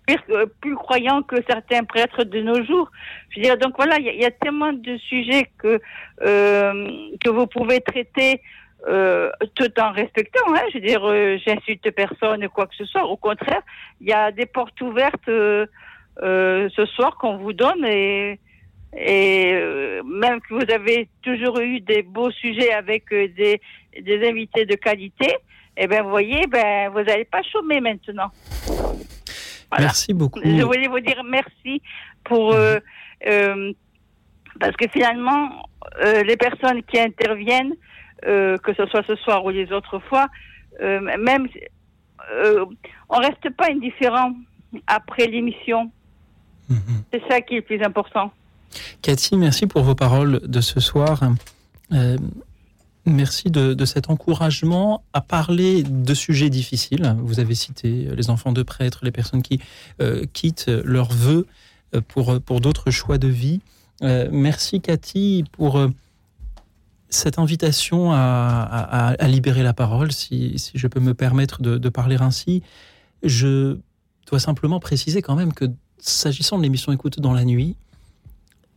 plus, plus- plus croyant que certains prêtres de nos jours. Je veux dire, donc voilà, il y, a- tellement de sujets que euh, que vous pouvez traiter euh, tout en respectant. Hein, je veux dire, euh, j'insulte personne, quoi que ce soit. Au contraire, il y a des portes ouvertes euh, euh, ce soir qu'on vous donne et et euh, même que vous avez toujours eu des beaux sujets avec euh, des, des invités de qualité, eh ben vous voyez, ben vous n'allez pas chômer maintenant. Merci beaucoup. Je voulais vous dire merci pour euh, euh, parce que finalement euh, les personnes qui interviennent, que ce soit ce soir ou les autres fois, même on reste pas indifférent après l'émission. C'est ça qui est le plus important. Cathy, merci pour vos paroles de ce soir. Euh, merci de, cet encouragement à parler de sujets difficiles. Vous avez cité les enfants de prêtres, les personnes qui euh, quittent leurs vœux euh, pour, pour d'autres choix de vie. Euh, merci Cathy pour cette invitation à, libérer la parole, si, si je peux me permettre de, de parler ainsi. Je dois simplement préciser quand même que s'agissant de l'émission Écoute dans la nuit,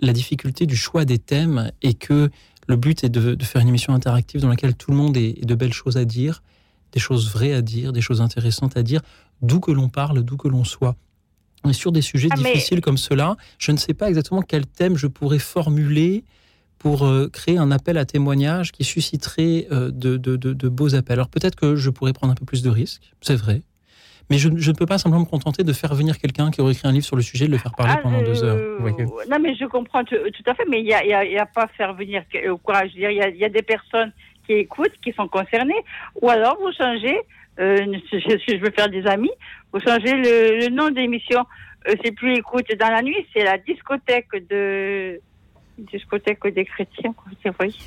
la difficulté du choix des thèmes et que le but est de, de faire une émission interactive dans laquelle tout le monde ait, ait de belles choses à dire, des choses vraies à dire, des choses intéressantes à dire, d'où que l'on parle, d'où que l'on soit. Et sur des sujets Ah, mais- difficiles comme cela, je ne sais pas exactement quel thème je pourrais formuler pour euh, créer un appel à témoignage qui susciterait euh, de, de- de- de beaux appels. Alors peut-être que je pourrais prendre un peu plus de risques, c'est vrai. Mais je, je ne peux pas simplement me contenter de faire venir quelqu'un qui aurait écrit un livre sur le sujet et de le faire parler Ah, pendant deux heures. euh, Vous voyez Non, mais je comprends tout, tout à fait, mais il n'y a, y a- il y a pas à faire venir au courage. Il y, a, il y a des personnes qui écoutent, qui sont concernées, ou alors vous changez, euh, je, je- veux faire des amis, vous changez le, le nom d'émission. Euh, c'est plus écoute dans la nuit, c'est la discothèque de discothèque des chrétiens. Quoi. Vrai. [laughs]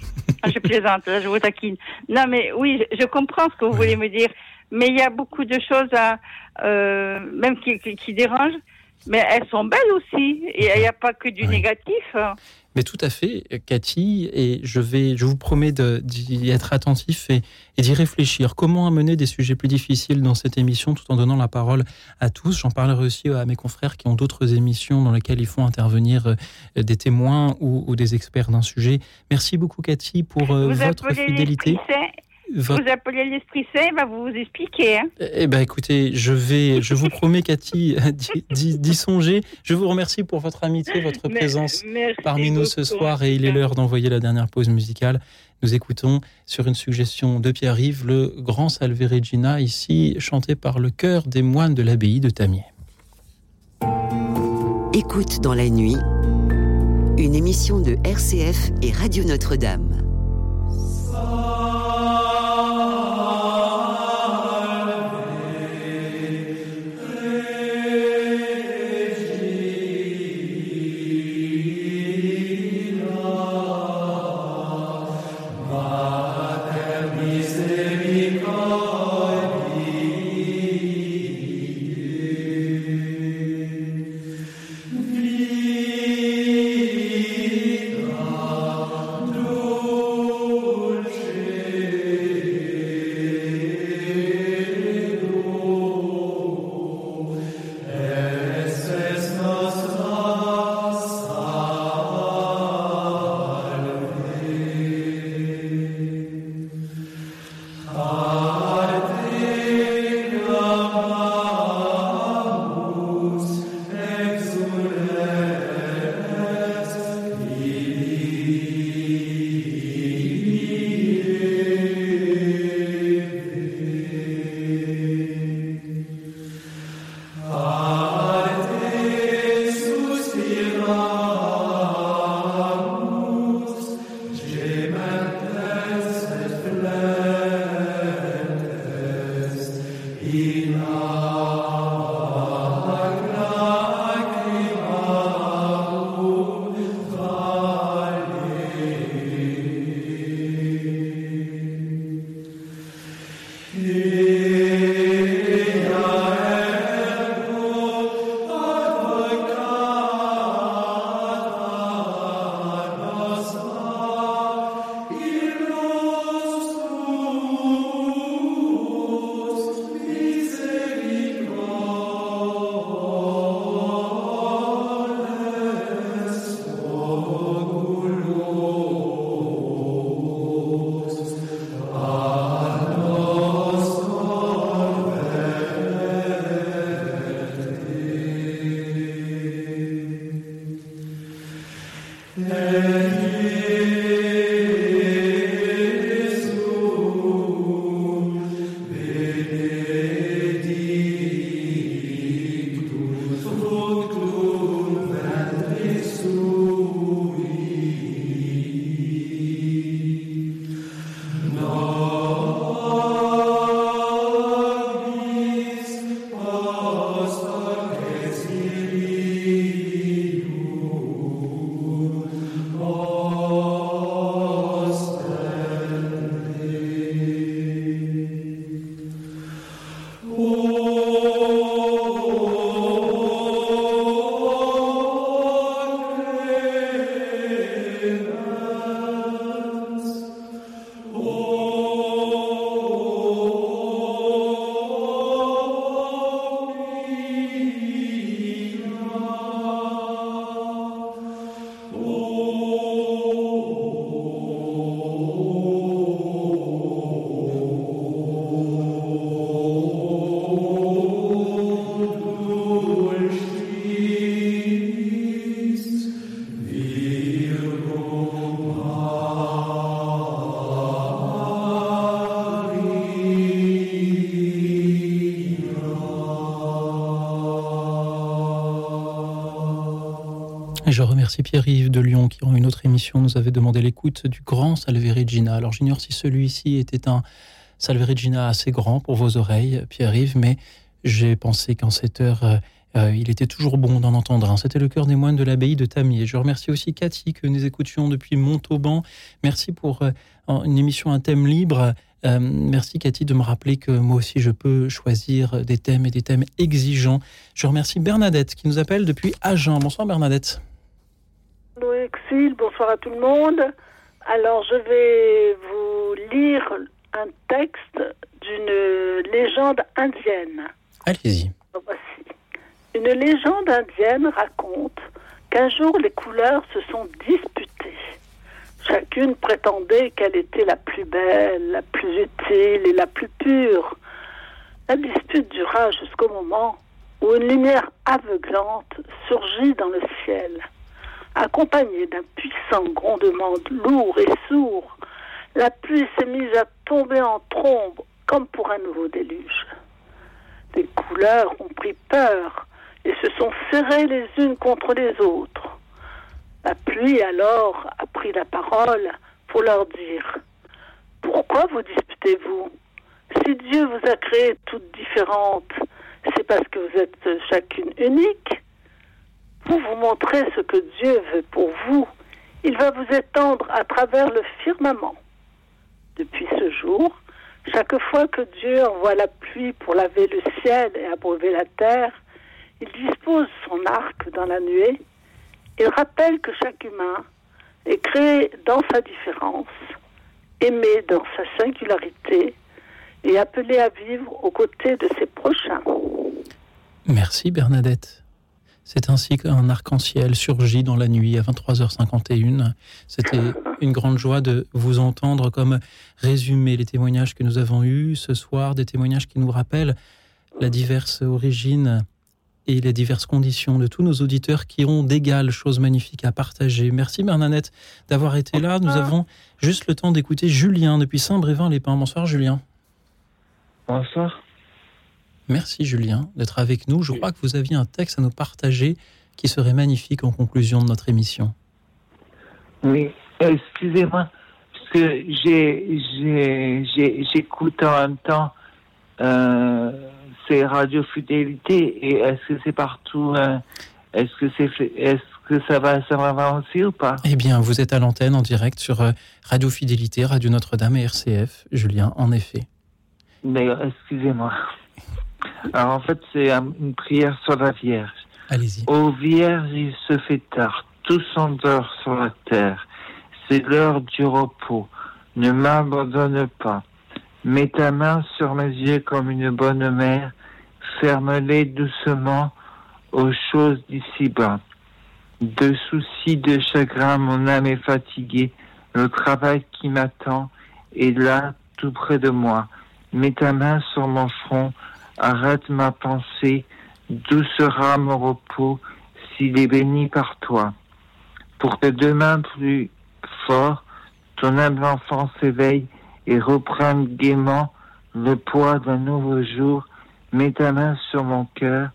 Ah, je plaisante, là, je vous taquine. Non, mais oui, je, je comprends ce que vous voulez me dire, mais il y a beaucoup de choses à, euh, même qui, qui, qui dérangent, mais elles sont belles aussi. Et il n'y a pas que du négatif. hein. Mais tout à fait, Cathy, et je vais, je vous promets d'y être attentif et, et d'y réfléchir. Comment amener des sujets plus difficiles dans cette émission tout en donnant la parole à tous? J'en parlerai aussi à mes confrères qui ont d'autres émissions dans lesquelles ils font intervenir euh, des témoins ou, ou des experts d'un sujet. Merci beaucoup, Cathy, pour euh, vous votre fidélité. Vous appelez l'Esprit Saint, il va vous expliquer. Hein. Eh ben, écoutez, je vais, je vous promets, Cathy, [laughs] d'y- songer. Je vous remercie pour votre amitié, votre Mais- présence parmi nous ce soir. Et il est l'heure d'envoyer la dernière pause musicale. Nous écoutons, sur une suggestion de Pierre-Yves, le grand Salve Regina, ici chanté par le chœur des moines de l'abbaye de Tamier. Écoute dans la nuit, une émission de RCF et Radio Notre-Dame. Pierre-Yves de Lyon qui, en une autre émission, nous avait demandé l'écoute du grand Salve Regina. Alors j'ignore si celui-ci était un Salve Regina assez grand pour vos oreilles, Pierre-Yves, mais j'ai pensé qu'en cette heure, euh, euh, il était toujours bon d'en entendre un. C'était le cœur des moines de l'abbaye de Tamier. Je remercie aussi Cathy que nous écoutions depuis Montauban. Merci pour euh, une émission, un thème libre. Merci Cathy de me rappeler que moi aussi je peux choisir des thèmes et des thèmes exigeants. Je remercie Bernadette qui nous appelle depuis Agen. Bonsoir Bernadette. Bonjour Exil, bonsoir à tout le monde. Alors je vais vous lire un texte d'une légende indienne. Allez-y. Voici. Une légende indienne raconte qu'un jour les couleurs se sont disputées. Chacune prétendait qu'elle était la plus belle, la plus utile et la plus pure. La dispute dura jusqu'au moment où une lumière aveuglante surgit dans le ciel, accompagnée d'un puissant grondement lourd et sourd. La pluie s'est mise à tomber en trombe comme pour un nouveau déluge. Les couleurs ont pris peur et se sont serrées les unes contre les autres. La pluie alors a pris la parole pour leur dire Pourquoi vous disputez-vous? Si Dieu vous a créées toutes différentes, c'est parce que vous êtes chacune unique. Vous vous montrez ce que Dieu veut pour vous. Il va vous étendre à travers le firmament. Depuis ce jour, chaque fois que Dieu envoie la pluie pour laver le ciel et abreuver la terre, il dispose son arc dans la nuée. Il rappelle que chaque humain est créé dans sa différence, aimé dans sa singularité et appelé à vivre aux côtés de ses prochains. Merci Bernadette. C'est ainsi qu'un arc-en-ciel surgit dans la nuit à 23h51. C'était une grande joie de vous entendre comme résumer les témoignages que nous avons eus ce soir, des témoignages qui nous rappellent la diverse origine et les diverses conditions de tous nos auditeurs qui ont d'égales choses magnifiques à partager. Merci Bernadette d'avoir été là. Nous avons juste le temps d'écouter Julien depuis Saint-Brévin-les-Pins. Bonsoir Julien. Bonsoir. Merci Julien d'être avec nous. Je crois que vous aviez un texte à nous partager qui serait magnifique en conclusion de notre émission. Oui, euh, excusez-moi, parce que j'écoute en même temps euh, ces Radio Fidélité et est-ce que c'est partout euh, Est-ce que c'est est-ce que ça va ça va avancer ou pas? Eh bien, vous êtes à l'antenne en direct sur Radio Fidélité, Radio Notre-Dame et RCF. Julien, en effet. Mais euh, excusez-moi. Alors en fait, c'est un- une prière sur la Vierge. Allez-y. Ô Vierge, il se fait tard, tous s'endort sur la terre. C'est l'heure du repos. Ne m'abandonne pas. Mets ta main sur mes yeux comme une bonne mère. Ferme-les doucement aux choses d'ici-bas. De soucis, de chagrin, mon âme est fatiguée. Le travail qui m'attend est là, tout près de moi. Mets ta main sur mon front, arrête ma pensée, d'où sera mon repos s'il est béni par toi? pour que demain plus fort, ton humble enfant s'éveille et reprenne gaiement le poids d'un nouveau jour. Mets ta main sur mon cœur,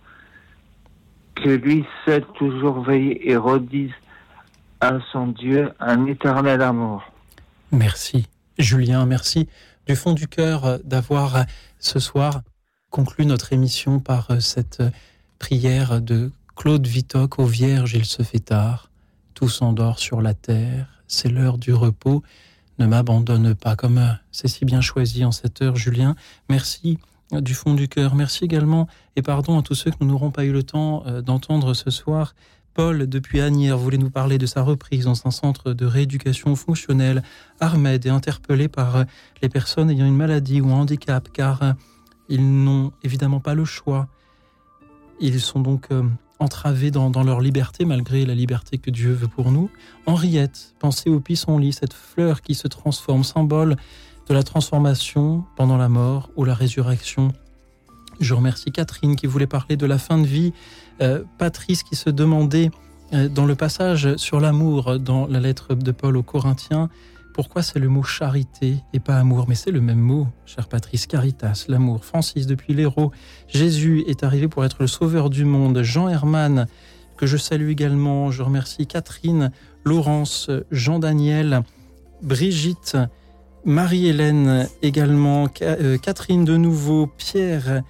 que lui seul toujours veille et redise à son Dieu un éternel amour. Merci, Julien. Merci du fond du cœur euh, d'avoir euh, ce soir conclu notre émission par euh, cette prière de Claude Vitoc au Vierge, il se fait tard. Tout s'endort sur la terre. C'est l'heure du repos. Ne m'abandonne pas. Comme c'est si bien choisi en cette heure, Julien. Merci du fond du cœur. Merci également et pardon à tous ceux que nous n'aurons pas eu le temps d'entendre ce soir Paul, depuis Agnières, voulait nous parler de sa reprise dans un centre de rééducation fonctionnelle. Ahmed est interpellé par les personnes ayant une maladie ou un handicap, car ils n'ont évidemment pas le choix. Ils sont donc euh, entravés dans, leur liberté, malgré la liberté que Dieu veut pour nous. Henriette, pensez au pissenlit, cette fleur qui se transforme, symbole de la transformation pendant la mort ou la résurrection. Je remercie Catherine qui voulait parler de la fin de vie euh, Patrice qui se demandait euh, dans le passage sur l'amour dans la lettre de Paul aux Corinthiens, pourquoi c'est le mot charité et pas amour? Mais c'est le même mot, cher Patrice, caritas, l'amour. Francis, depuis l'héros, Jésus est arrivé pour être le sauveur du monde. Jean Herman, que je salue également, je remercie Catherine, Laurence, Jean-Daniel, Brigitte, Marie-Hélène également, euh, Catherine de nouveau, Pierre,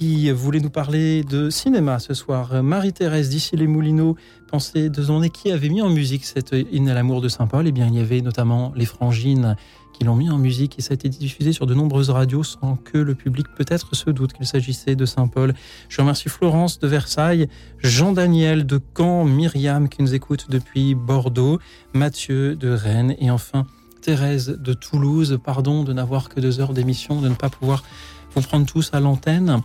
qui voulait nous parler de cinéma ce soir. Marie-Thérèse d'ici les Moulineaux pensait de demander qui avait mis en musique cette hymne à l'amour de Saint-Paul. Eh bien, il y avait notamment les Frangines qui l'ont mis en musique et ça a été diffusé sur de nombreuses radios sans que le public peut-être se doute qu'il s'agissait de Saint-Paul. Je remercie Florence de Versailles, Jean-Daniel de Caen, Myriam qui nous écoute depuis Bordeaux, Mathieu de Rennes et enfin Thérèse de Toulouse. Pardon de n'avoir que deux heures d'émission, de ne pas pouvoir vous prendre tous à l'antenne.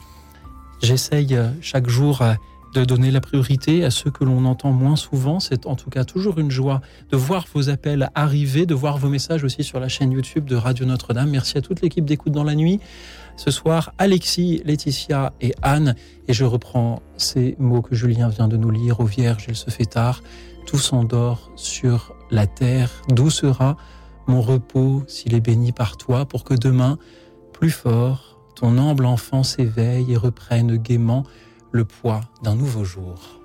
J'essaye euh, chaque jour euh, de donner la priorité à ceux que l'on entend moins souvent. C'est en tout cas toujours une joie de voir vos appels arriver, de voir vos messages aussi sur la chaîne YouTube de Radio Notre-Dame. Merci à toute l'équipe d'écoute dans la nuit. Ce soir, Alexis, Laetitia et Anne. Et je reprends ces mots que Julien vient de nous lire. Au Vierge, il se fait tard. Tout s'endort sur la terre. D'où sera mon repos s'il est béni par toi pour que demain, plus fort, ton humble enfant s'éveille et reprenne gaiement le poids d'un nouveau jour.